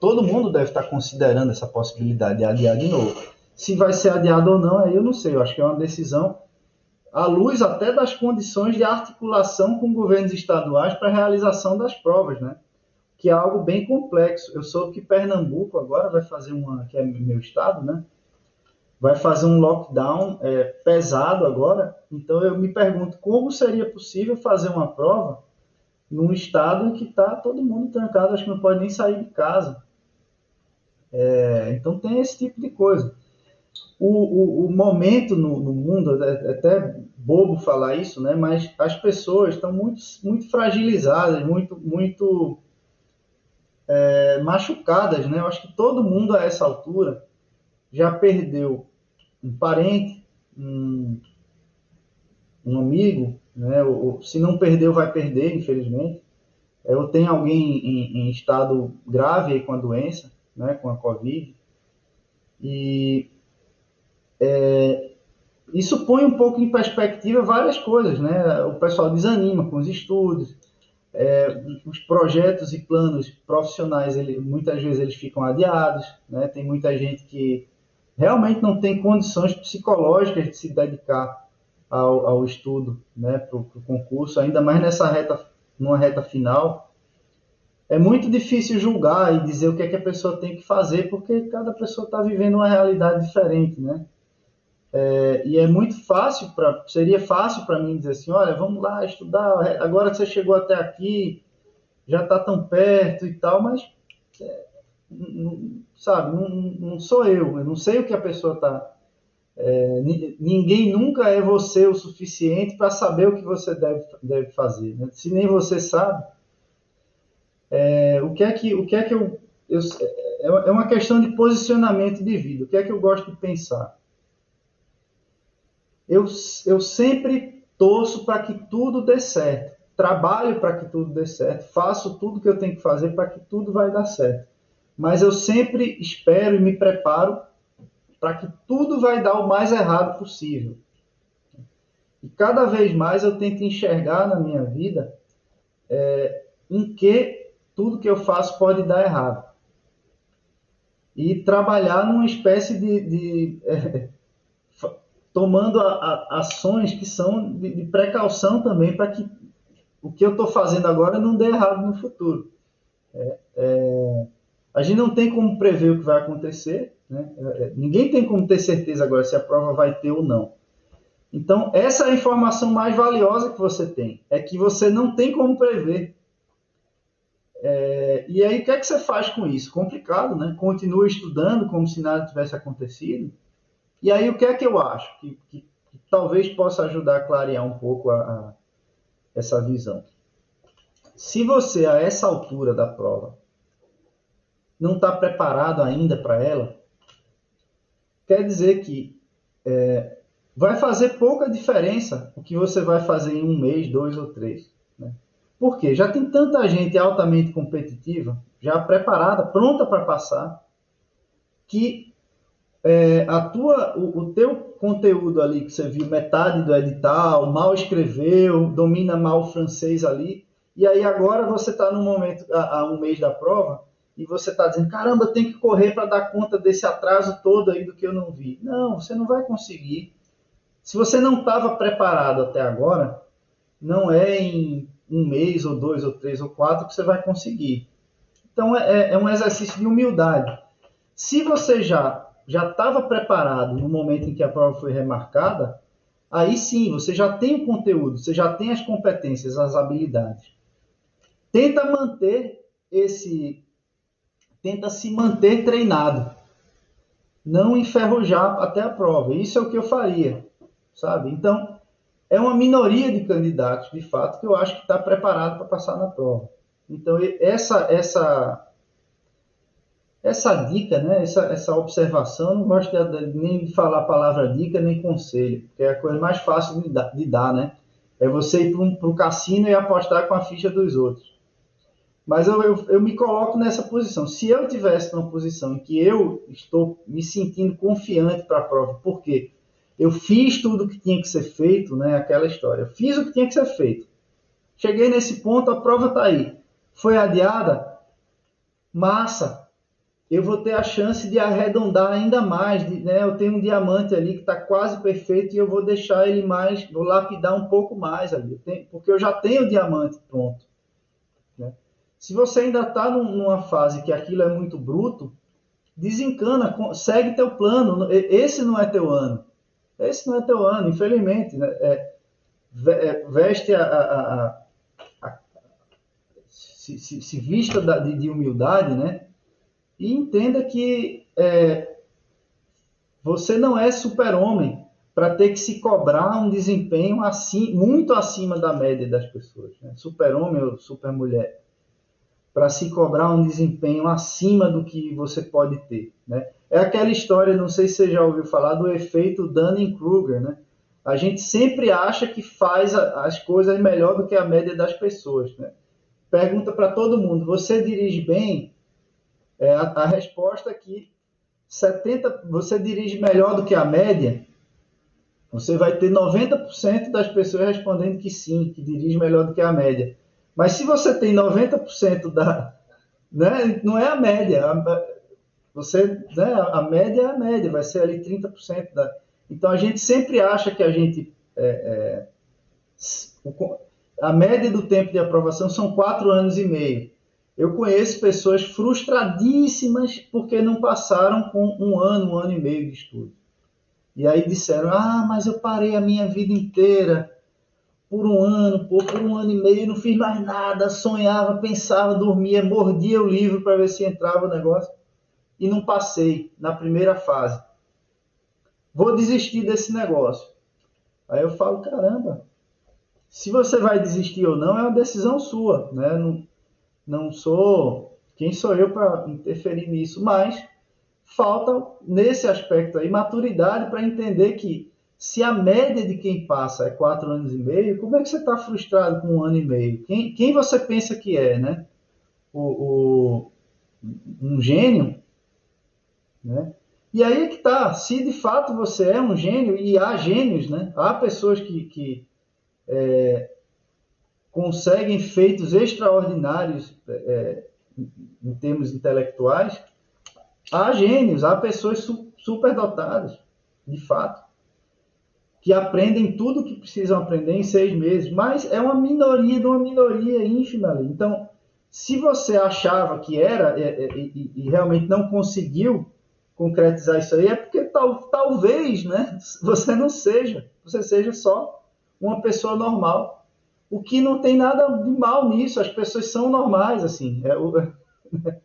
todo mundo deve estar considerando essa possibilidade de adiar de novo. Se vai ser adiado ou não, aí eu não sei. Eu acho que é uma decisão à luz até das condições de articulação com governos estaduais para a realização das provas, né? Que é algo bem complexo. Eu soube que Pernambuco agora vai fazer uma, que é meu estado, né? Vai fazer um lockdown é, pesado agora. Então eu me pergunto como seria possível fazer uma prova num estado em que está todo mundo trancado, acho que não pode nem sair de casa. É, então tem esse tipo de coisa o, o, o momento no, no, mundo, é, é até bobo falar isso, né? mas as pessoas estão muito, muito fragilizadas, muito, muito é, machucadas. Né? Eu acho que todo mundo a essa altura já perdeu um parente, um, um amigo, né? Ou, se não perdeu, vai perder, infelizmente. É, eu tenho alguém em, em estado grave com a doença, né? com a Covid. E é, isso põe um pouco em perspectiva várias coisas, né? O pessoal desanima com os estudos, é, os projetos e planos profissionais, ele, muitas vezes eles ficam adiados, né? Tem muita gente que realmente não tem condições psicológicas de se dedicar ao, ao estudo, né? Para o concurso, ainda mais nessa reta, numa reta final. É muito difícil julgar e dizer o que, é que a pessoa tem que fazer, porque cada pessoa está vivendo uma realidade diferente, né? É, e é muito fácil para seria fácil para mim dizer assim, olha, vamos lá estudar. Agora que você chegou até aqui, já está tão perto e tal, mas é, sabe, não, não, sou eu. Eu não sei o que a pessoa está. É, ninguém nunca é você o suficiente para saber o que você deve, deve fazer. Né? Se nem você sabe, é, o que é que o que é que eu, eu é, é uma questão de posicionamento de vida. O que é que eu gosto de pensar? eu, eu sempre torço para que tudo dê certo. Trabalho para que tudo dê certo. Faço tudo que eu tenho que fazer para que tudo vai dar certo. Mas eu sempre espero e me preparo para que tudo vai dar o mais errado possível. E cada vez mais eu tento enxergar na minha vida é, em que tudo que eu faço pode dar errado. E trabalhar numa espécie de, de é, tomando a, a, ações que são de, de precaução também para que o que eu estou fazendo agora não dê errado no futuro. É, é, a gente não tem como prever o que vai acontecer, né? É, é, ninguém tem como ter certeza agora se a prova vai ter ou não. Então, essa é a informação mais valiosa que você tem, é que você não tem como prever. É, e aí, o que é que você faz com isso? Complicado, né? Continua estudando como se nada tivesse acontecido. E aí, o que é que eu acho? Que, que, que talvez possa ajudar a clarear um pouco a, a, essa visão. Se você, a essa altura da prova, não está preparado ainda para ela, quer dizer que é, vai fazer pouca diferença o que você vai fazer em um mês, dois ou três. Né? Por quê? Já tem tanta gente altamente competitiva, já preparada, pronta para passar, que é, a tua, o, o, teu conteúdo ali que você viu metade do edital, mal escreveu, domina mal o francês ali, e aí agora você está no momento, a, a, um mês da prova, e você está dizendo, caramba, tem que correr para dar conta desse atraso todo aí do que eu não vi. Não, você não vai conseguir. Se você não estava preparado até agora, não é em um mês, ou dois, ou três, ou quatro que você vai conseguir. Então é, é um exercício de humildade. Se você já já estava preparado no momento em que a prova foi remarcada, aí sim você já tem o conteúdo, você já tem as competências, as habilidades. Tenta manter esse, tenta se manter treinado, não enferrujar até a prova. Isso é o que eu faria sabe? Então, é uma minoria de candidatos, de fato, que eu acho que está preparado para passar na prova. Então, essa, essa, essa dica, né, essa, essa observação, não gosto de, nem de falar a palavra dica nem conselho, porque é a coisa mais fácil de, dar, de dar né? É você ir para um, o cassino e apostar com a ficha dos outros. Mas eu, eu, eu, me coloco nessa posição. Se eu tivesse numa posição em que eu estou me sentindo confiante para a prova, por quê? Eu fiz tudo o que tinha que ser feito, né? Aquela história. fiz o que tinha que ser feito. Cheguei nesse ponto, a prova está aí. Foi adiada? Massa. Eu vou ter a chance de arredondar ainda mais. De, né? Eu tenho um diamante ali que está quase perfeito e eu vou deixar ele mais, vou lapidar um pouco mais ali, porque eu já tenho o diamante pronto. Se você ainda está numa fase que aquilo é muito bruto, desencana, segue teu plano. Esse não é teu ano. Esse não é teu ano, infelizmente. Né? É, é veste a, a, a, a se, se, se, vista da, de, de, humildade, né? E entenda que é, você não é super-homem para ter que se cobrar um desempenho assim, muito acima da média das pessoas. Né? Super-homem ou super-mulher. Para se cobrar um desempenho acima do que você pode ter. Né? É aquela história, não sei se você já ouviu falar, do efeito Dunning-Kruger, né? A gente sempre acha que faz as coisas melhor do que a média das pessoas, né? Pergunta para todo mundo, você dirige bem? É, a, a resposta aqui, 70, você dirige melhor do que a média? Você vai ter 90% das pessoas respondendo que sim, que dirige melhor do que a média. Mas se você tem 90% da. Né, não é a média. Você, né, a média é a média, vai ser ali 30% da. Então a gente sempre acha que a gente. É, é, a média do tempo de aprovação são quatro anos e meio. Eu conheço pessoas frustradíssimas porque não passaram com um ano, um ano e meio de estudo. E aí disseram: Ah, mas eu parei a minha vida inteira por um ano, por, por um ano e meio, não fiz mais nada, sonhava, pensava, dormia, mordia o livro para ver se entrava o negócio e não passei na primeira fase. Vou desistir desse negócio. Aí eu falo, caramba, se você vai desistir ou não é uma decisão sua, né? Não, não sou quem sou eu para interferir nisso, mas falta nesse aspecto aí maturidade para entender que se a média de quem passa é quatro anos e meio, como é que você está frustrado com um ano e meio? Quem, quem você pensa que é, né? O, o, um gênio né? E aí é que tá, se de fato você é um gênio, e há gênios, né? há pessoas que, que é, conseguem feitos extraordinários é, em termos intelectuais, há gênios, há pessoas su superdotadas, de fato, que aprendem tudo o que precisam aprender em seis meses, mas é uma minoria de uma minoria ínfima ali. Então, se você achava que era é, é, e, e, realmente não conseguiu concretizar isso aí, é porque tal, talvez né, você não seja, você seja só uma pessoa normal. O que não tem nada de mal nisso, as pessoas são normais, assim. É,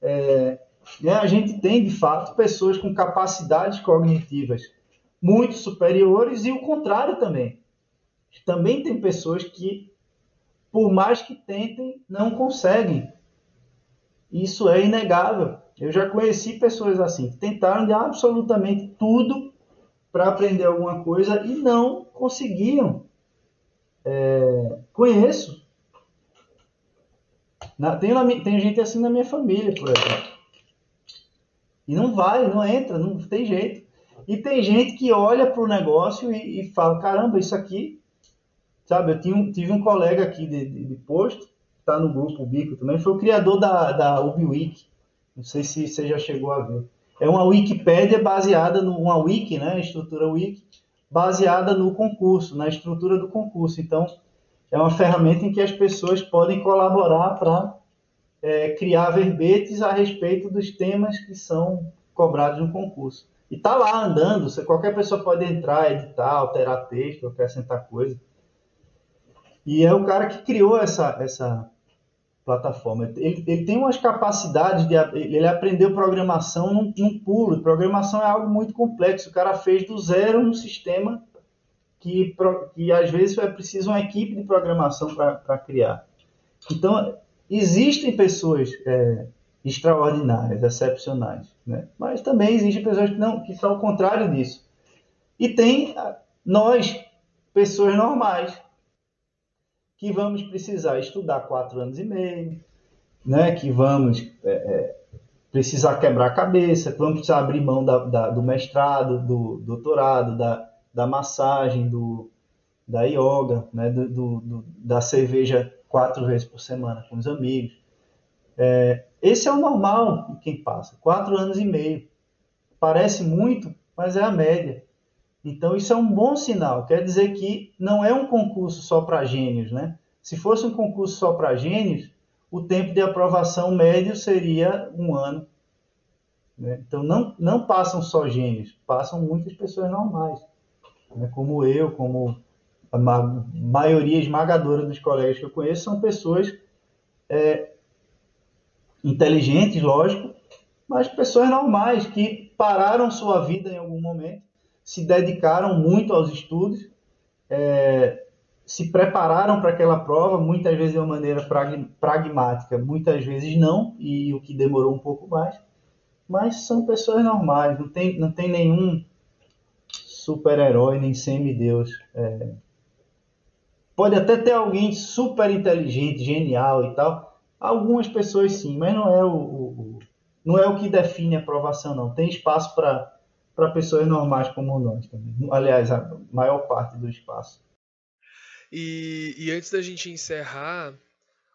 é, né, a gente tem, de fato, pessoas com capacidades cognitivas muito superiores e o contrário também. Também tem pessoas que, por mais que tentem, não conseguem. Isso é inegável. Eu já conheci pessoas assim, que tentaram de absolutamente tudo para aprender alguma coisa e não conseguiam. É, conheço. Na, tem, tem gente assim na minha família, por exemplo. E não vai, não entra, não tem jeito. E tem gente que olha para o negócio e, e, fala: caramba, isso aqui. Sabe, eu tinha, tive um colega aqui de, de, de posto, está no grupo Bico também, foi o criador da, da UbiWiki. Não sei se você já chegou a ver. É uma Wikipédia baseada numa wiki, né, estrutura wiki, baseada no concurso, na estrutura do concurso. Então, é uma ferramenta em que as pessoas podem colaborar para é, criar verbetes a respeito dos temas que são cobrados no concurso. E tá lá andando, você, qualquer pessoa pode entrar, editar, alterar texto, acrescentar coisa. E é o cara que criou essa, essa plataforma. Ele, ele tem umas capacidades de. Ele aprendeu programação num, num pulo. Programação é algo muito complexo. O cara fez do zero um sistema que, que às vezes é preciso uma equipe de programação para criar. Então, existem pessoas é, extraordinárias, excepcionais, né? mas também existem pessoas que, não, que são o contrário disso. E tem nós, pessoas normais, que vamos precisar estudar quatro anos e meio, né? que vamos é, é, precisar quebrar a cabeça, que vamos precisar abrir mão da, da, do mestrado, do doutorado, da, da massagem, do, da yoga, né? do, do, da cerveja quatro vezes por semana com os amigos. É, esse é o normal de quem passa, quatro anos e meio. Parece muito, mas é a média. Então isso é um bom sinal. Quer dizer que não é um concurso só para gênios, né? Se fosse um concurso só para gênios, o tempo de aprovação médio seria um ano. Né? Então não, não passam só gênios, passam muitas pessoas normais, né? como eu, como a ma maioria esmagadora dos colegas que eu conheço são pessoas é, inteligentes, lógico, mas pessoas normais que pararam sua vida em algum momento, se dedicaram muito aos estudos, é, se prepararam para aquela prova, muitas vezes de uma maneira pragmática, muitas vezes não, e o que demorou um pouco mais, mas são pessoas normais, não tem, não tem nenhum super-herói nem semideus. É, pode até ter alguém super inteligente, genial e tal, Algumas pessoas sim, mas não é o, o não é o que define a aprovação, não. Tem espaço para pessoas normais como nós também. Aliás, a maior parte do espaço. E, e antes da gente encerrar,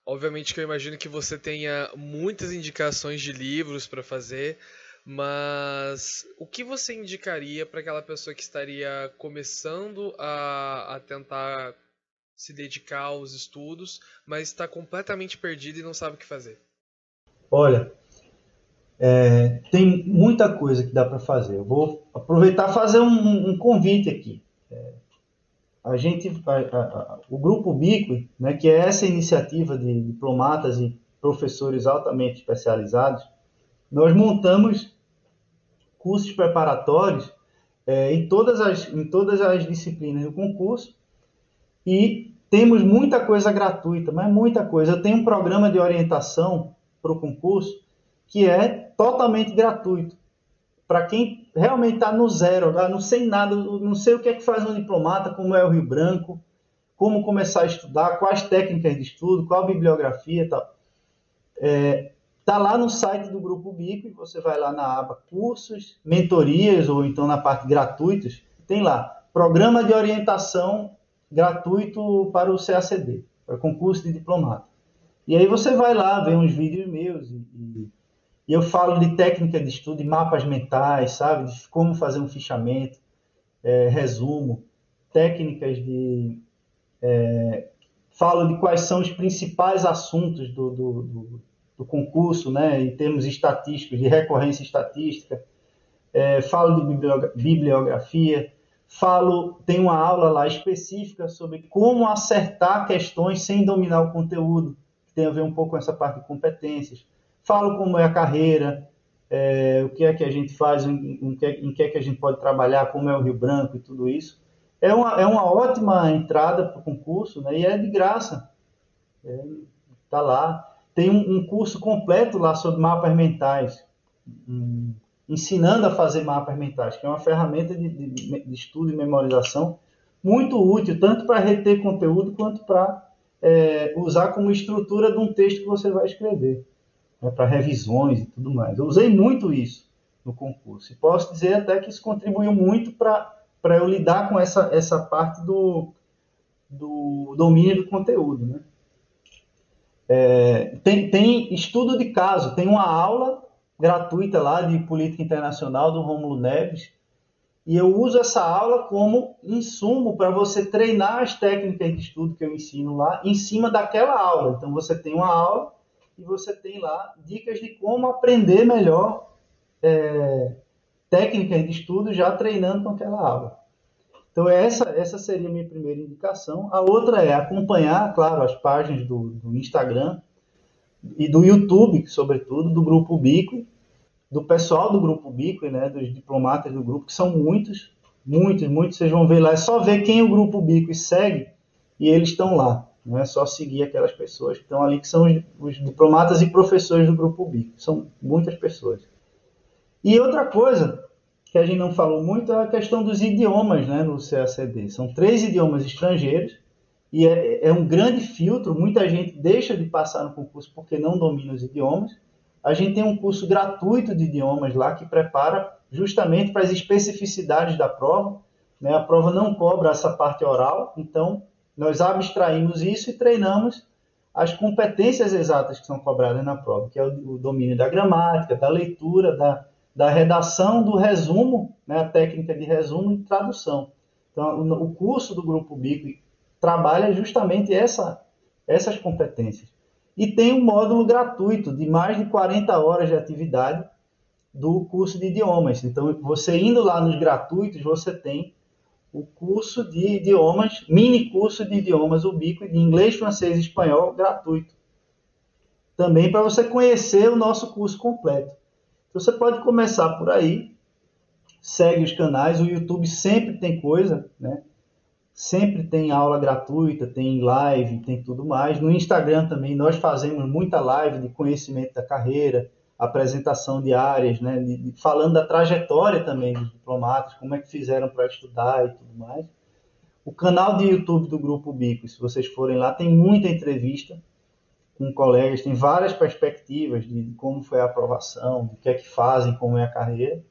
obviamente que eu imagino que você tenha muitas indicações de livros para fazer, mas o que você indicaria para aquela pessoa que estaria começando a, a tentar se dedicar aos estudos, mas está completamente perdido e não sabe o que fazer? Olha, é, tem muita coisa que dá para fazer. Eu vou aproveitar fazer um, um, convite aqui. É, a gente, a, a, o grupo Bico, né, que é essa iniciativa de diplomatas e professores altamente especializados, nós montamos cursos preparatórios é, em, todas as, em todas as disciplinas do concurso e temos muita coisa gratuita, mas muita coisa. Eu tenho um programa de orientação para o concurso que é totalmente gratuito. Para quem realmente está no zero, tá? não sei nada, não sei o que é que faz um diplomata, como é o Rio Branco, como começar a estudar, quais técnicas de estudo, qual bibliografia e tal. É, tá lá no site do Grupo Bico, você vai lá na aba cursos, mentorias, ou então na parte gratuitos, tem lá, programa de orientação gratuito para o CACD, para concurso de diplomata. E aí você vai lá, ver uns vídeos meus e, e, e eu falo de técnica de estudo, de mapas mentais, sabe? De como fazer um fichamento, é, resumo, técnicas de é, falo de quais são os principais assuntos do, do, do, do concurso, né, em termos estatísticos, de recorrência estatística, é, falo de bibliografia, falo, tem uma aula lá específica sobre como acertar questões sem dominar o conteúdo, que tem a ver um pouco com essa parte de competências. Falo como é a carreira, é, o que é que a gente faz, em, em, que, em que é que a gente pode trabalhar, como é o Rio Branco e tudo isso. É uma, é uma ótima entrada para o concurso, né? E é de graça. Está é, tá lá. Tem um, um, curso completo lá sobre mapas mentais, um, ensinando a fazer mapas mentais, que é uma ferramenta de, de, de estudo e memorização muito útil, tanto para reter conteúdo quanto para é, usar como estrutura de um texto que você vai escrever, né, para revisões e tudo mais. Eu usei muito isso no concurso e posso dizer até que isso contribuiu muito para eu lidar com essa, essa parte do, do domínio do conteúdo. Né? É, tem, tem estudo de caso, tem uma aula gratuita lá de política internacional do Rômulo Neves, e eu uso essa aula como insumo para você treinar as técnicas de estudo que eu ensino lá em cima daquela aula. Então você tem uma aula e você tem lá dicas de como aprender melhor é, técnicas de estudo já treinando com aquela aula. Então essa, essa seria a minha primeira indicação. A outra é acompanhar, claro, as páginas do, do Instagram e do YouTube, sobretudo, do Grupo Bico, do pessoal do Grupo Bico, né, dos diplomatas do grupo, que são muitos, muitos, muitos, vocês vão ver lá, é só ver quem o Grupo Bico segue e eles estão lá. Não é só seguir aquelas pessoas que estão ali, que são os, os diplomatas e professores do Grupo Bico. São muitas pessoas. E outra coisa que a gente não falou muito é a questão dos idiomas né, no CACD. São três idiomas estrangeiros e é, é, um grande filtro. Muita gente deixa de passar no concurso porque não domina os idiomas. A gente tem um curso gratuito de idiomas lá que prepara justamente para as especificidades da prova. Né? A prova não cobra essa parte oral, então nós abstraímos isso e treinamos as competências exatas que são cobradas na prova, que é o, domínio da gramática, da leitura, da, da redação, do resumo, né? a técnica de resumo e tradução. Então, o, o curso do Grupo Bico trabalha justamente essa, essas competências. E tem um módulo gratuito de mais de 40 horas de atividade do curso de idiomas. Então, você indo lá nos gratuitos, você tem o curso de idiomas, mini curso de idiomas Ubico de inglês, francês e espanhol gratuito. Também para você conhecer o nosso curso completo. Então, você pode começar por aí, segue os canais, o YouTube sempre tem coisa, né? Sempre tem aula gratuita, tem live, tem tudo mais. No Instagram também nós fazemos muita live de conhecimento da carreira, apresentação de áreas, né, de, de, falando da trajetória também dos diplomatas, como é que fizeram para estudar e tudo mais. O canal de YouTube do Grupo Bico, se vocês forem lá, tem muita entrevista com colegas, tem várias perspectivas de, como foi a aprovação, do que é que fazem, como é a carreira.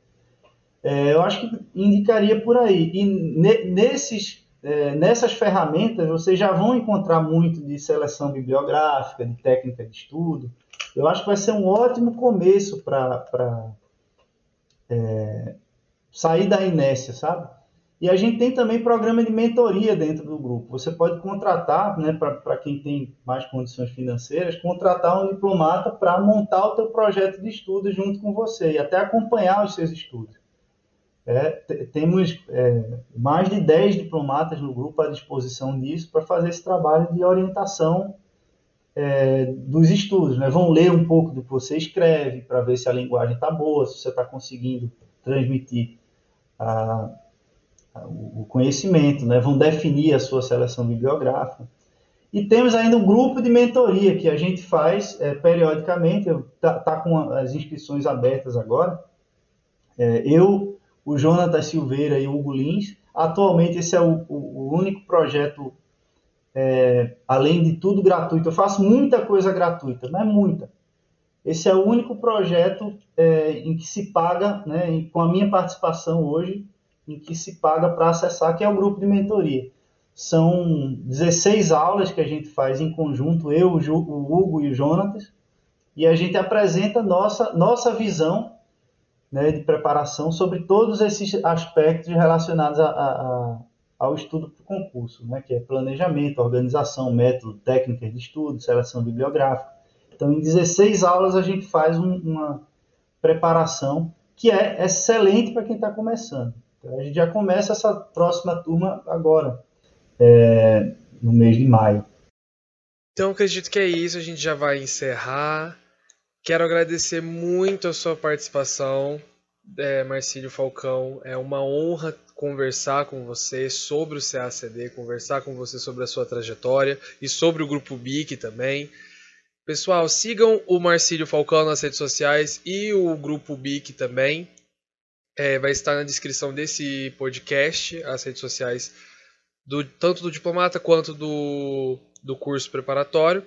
É, eu acho que indicaria por aí. E ne, nesses é, nessas ferramentas vocês já vão encontrar muito de seleção bibliográfica, de técnica de estudo. Eu acho que vai ser um ótimo começo para é, sair da inércia, sabe? E a gente tem também programa de mentoria dentro do grupo. Você pode contratar, né, para quem tem mais condições financeiras, contratar um diplomata para montar o teu projeto de estudo junto com você e até acompanhar os seus estudos. É, temos é, mais de 10 diplomatas no grupo à disposição disso para fazer esse trabalho de orientação é, dos estudos. Né? Vão ler um pouco do que você escreve para ver se a linguagem está boa, se você está conseguindo transmitir a, a, o conhecimento, né? vão definir a sua seleção bibliográfica. E temos ainda um grupo de mentoria que a gente faz é, periodicamente, está tá com as inscrições abertas agora. É, eu o Jonatas Silveira e o Hugo Lins. Atualmente, esse é o, o, o único projeto, é, além de tudo gratuito. Eu faço muita coisa gratuita, não é muita. Esse é o único projeto é, em que se paga, né, com a minha participação hoje, em que se paga para acessar, que é o grupo de mentoria. São 16 aulas que a gente faz em conjunto, eu, o Hugo e o Jonatas, e a gente apresenta nossa, nossa visão né, de preparação sobre todos esses aspectos relacionados a, a, ao estudo para o concurso, né, que é planejamento, organização, método, técnicas de estudo, seleção bibliográfica. Então, em 16 aulas, a gente faz um, uma preparação que é excelente para quem está começando. Então, a gente já começa essa próxima turma agora, é, no mês de maio. Então, acredito que é isso. A gente já vai encerrar. Quero agradecer muito a sua participação, é, Marcílio Falcão. É uma honra conversar com você sobre o CACD, conversar com você sobre a sua trajetória e sobre o Grupo BIC também. Pessoal, sigam o Marcílio Falcão nas redes sociais e o Grupo BIC também. É, vai estar na descrição desse podcast, as redes sociais do, tanto do diplomata quanto do, do curso preparatório.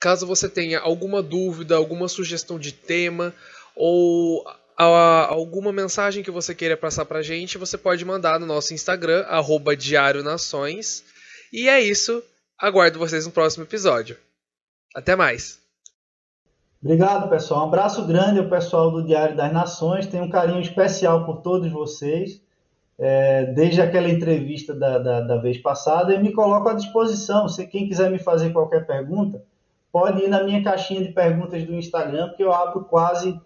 Caso você tenha alguma dúvida, alguma sugestão de tema ou a, alguma mensagem que você queira passar pra gente, você pode mandar no nosso Instagram, arroba Diário Nações. E é isso. Aguardo vocês no próximo episódio. Até mais. Obrigado, pessoal. Um abraço grande ao pessoal do Diário das Nações. Tenho um carinho especial por todos vocês, é, desde aquela entrevista da, da, da, vez passada. E me coloco à disposição. Se quem quiser me fazer qualquer pergunta, pode ir na minha caixinha de perguntas do Instagram, porque eu abro quase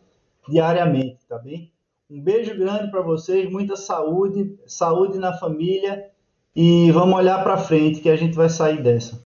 diariamente, tá bem? Um beijo grande para vocês, muita saúde, saúde na família e vamos olhar para frente que a gente vai sair dessa.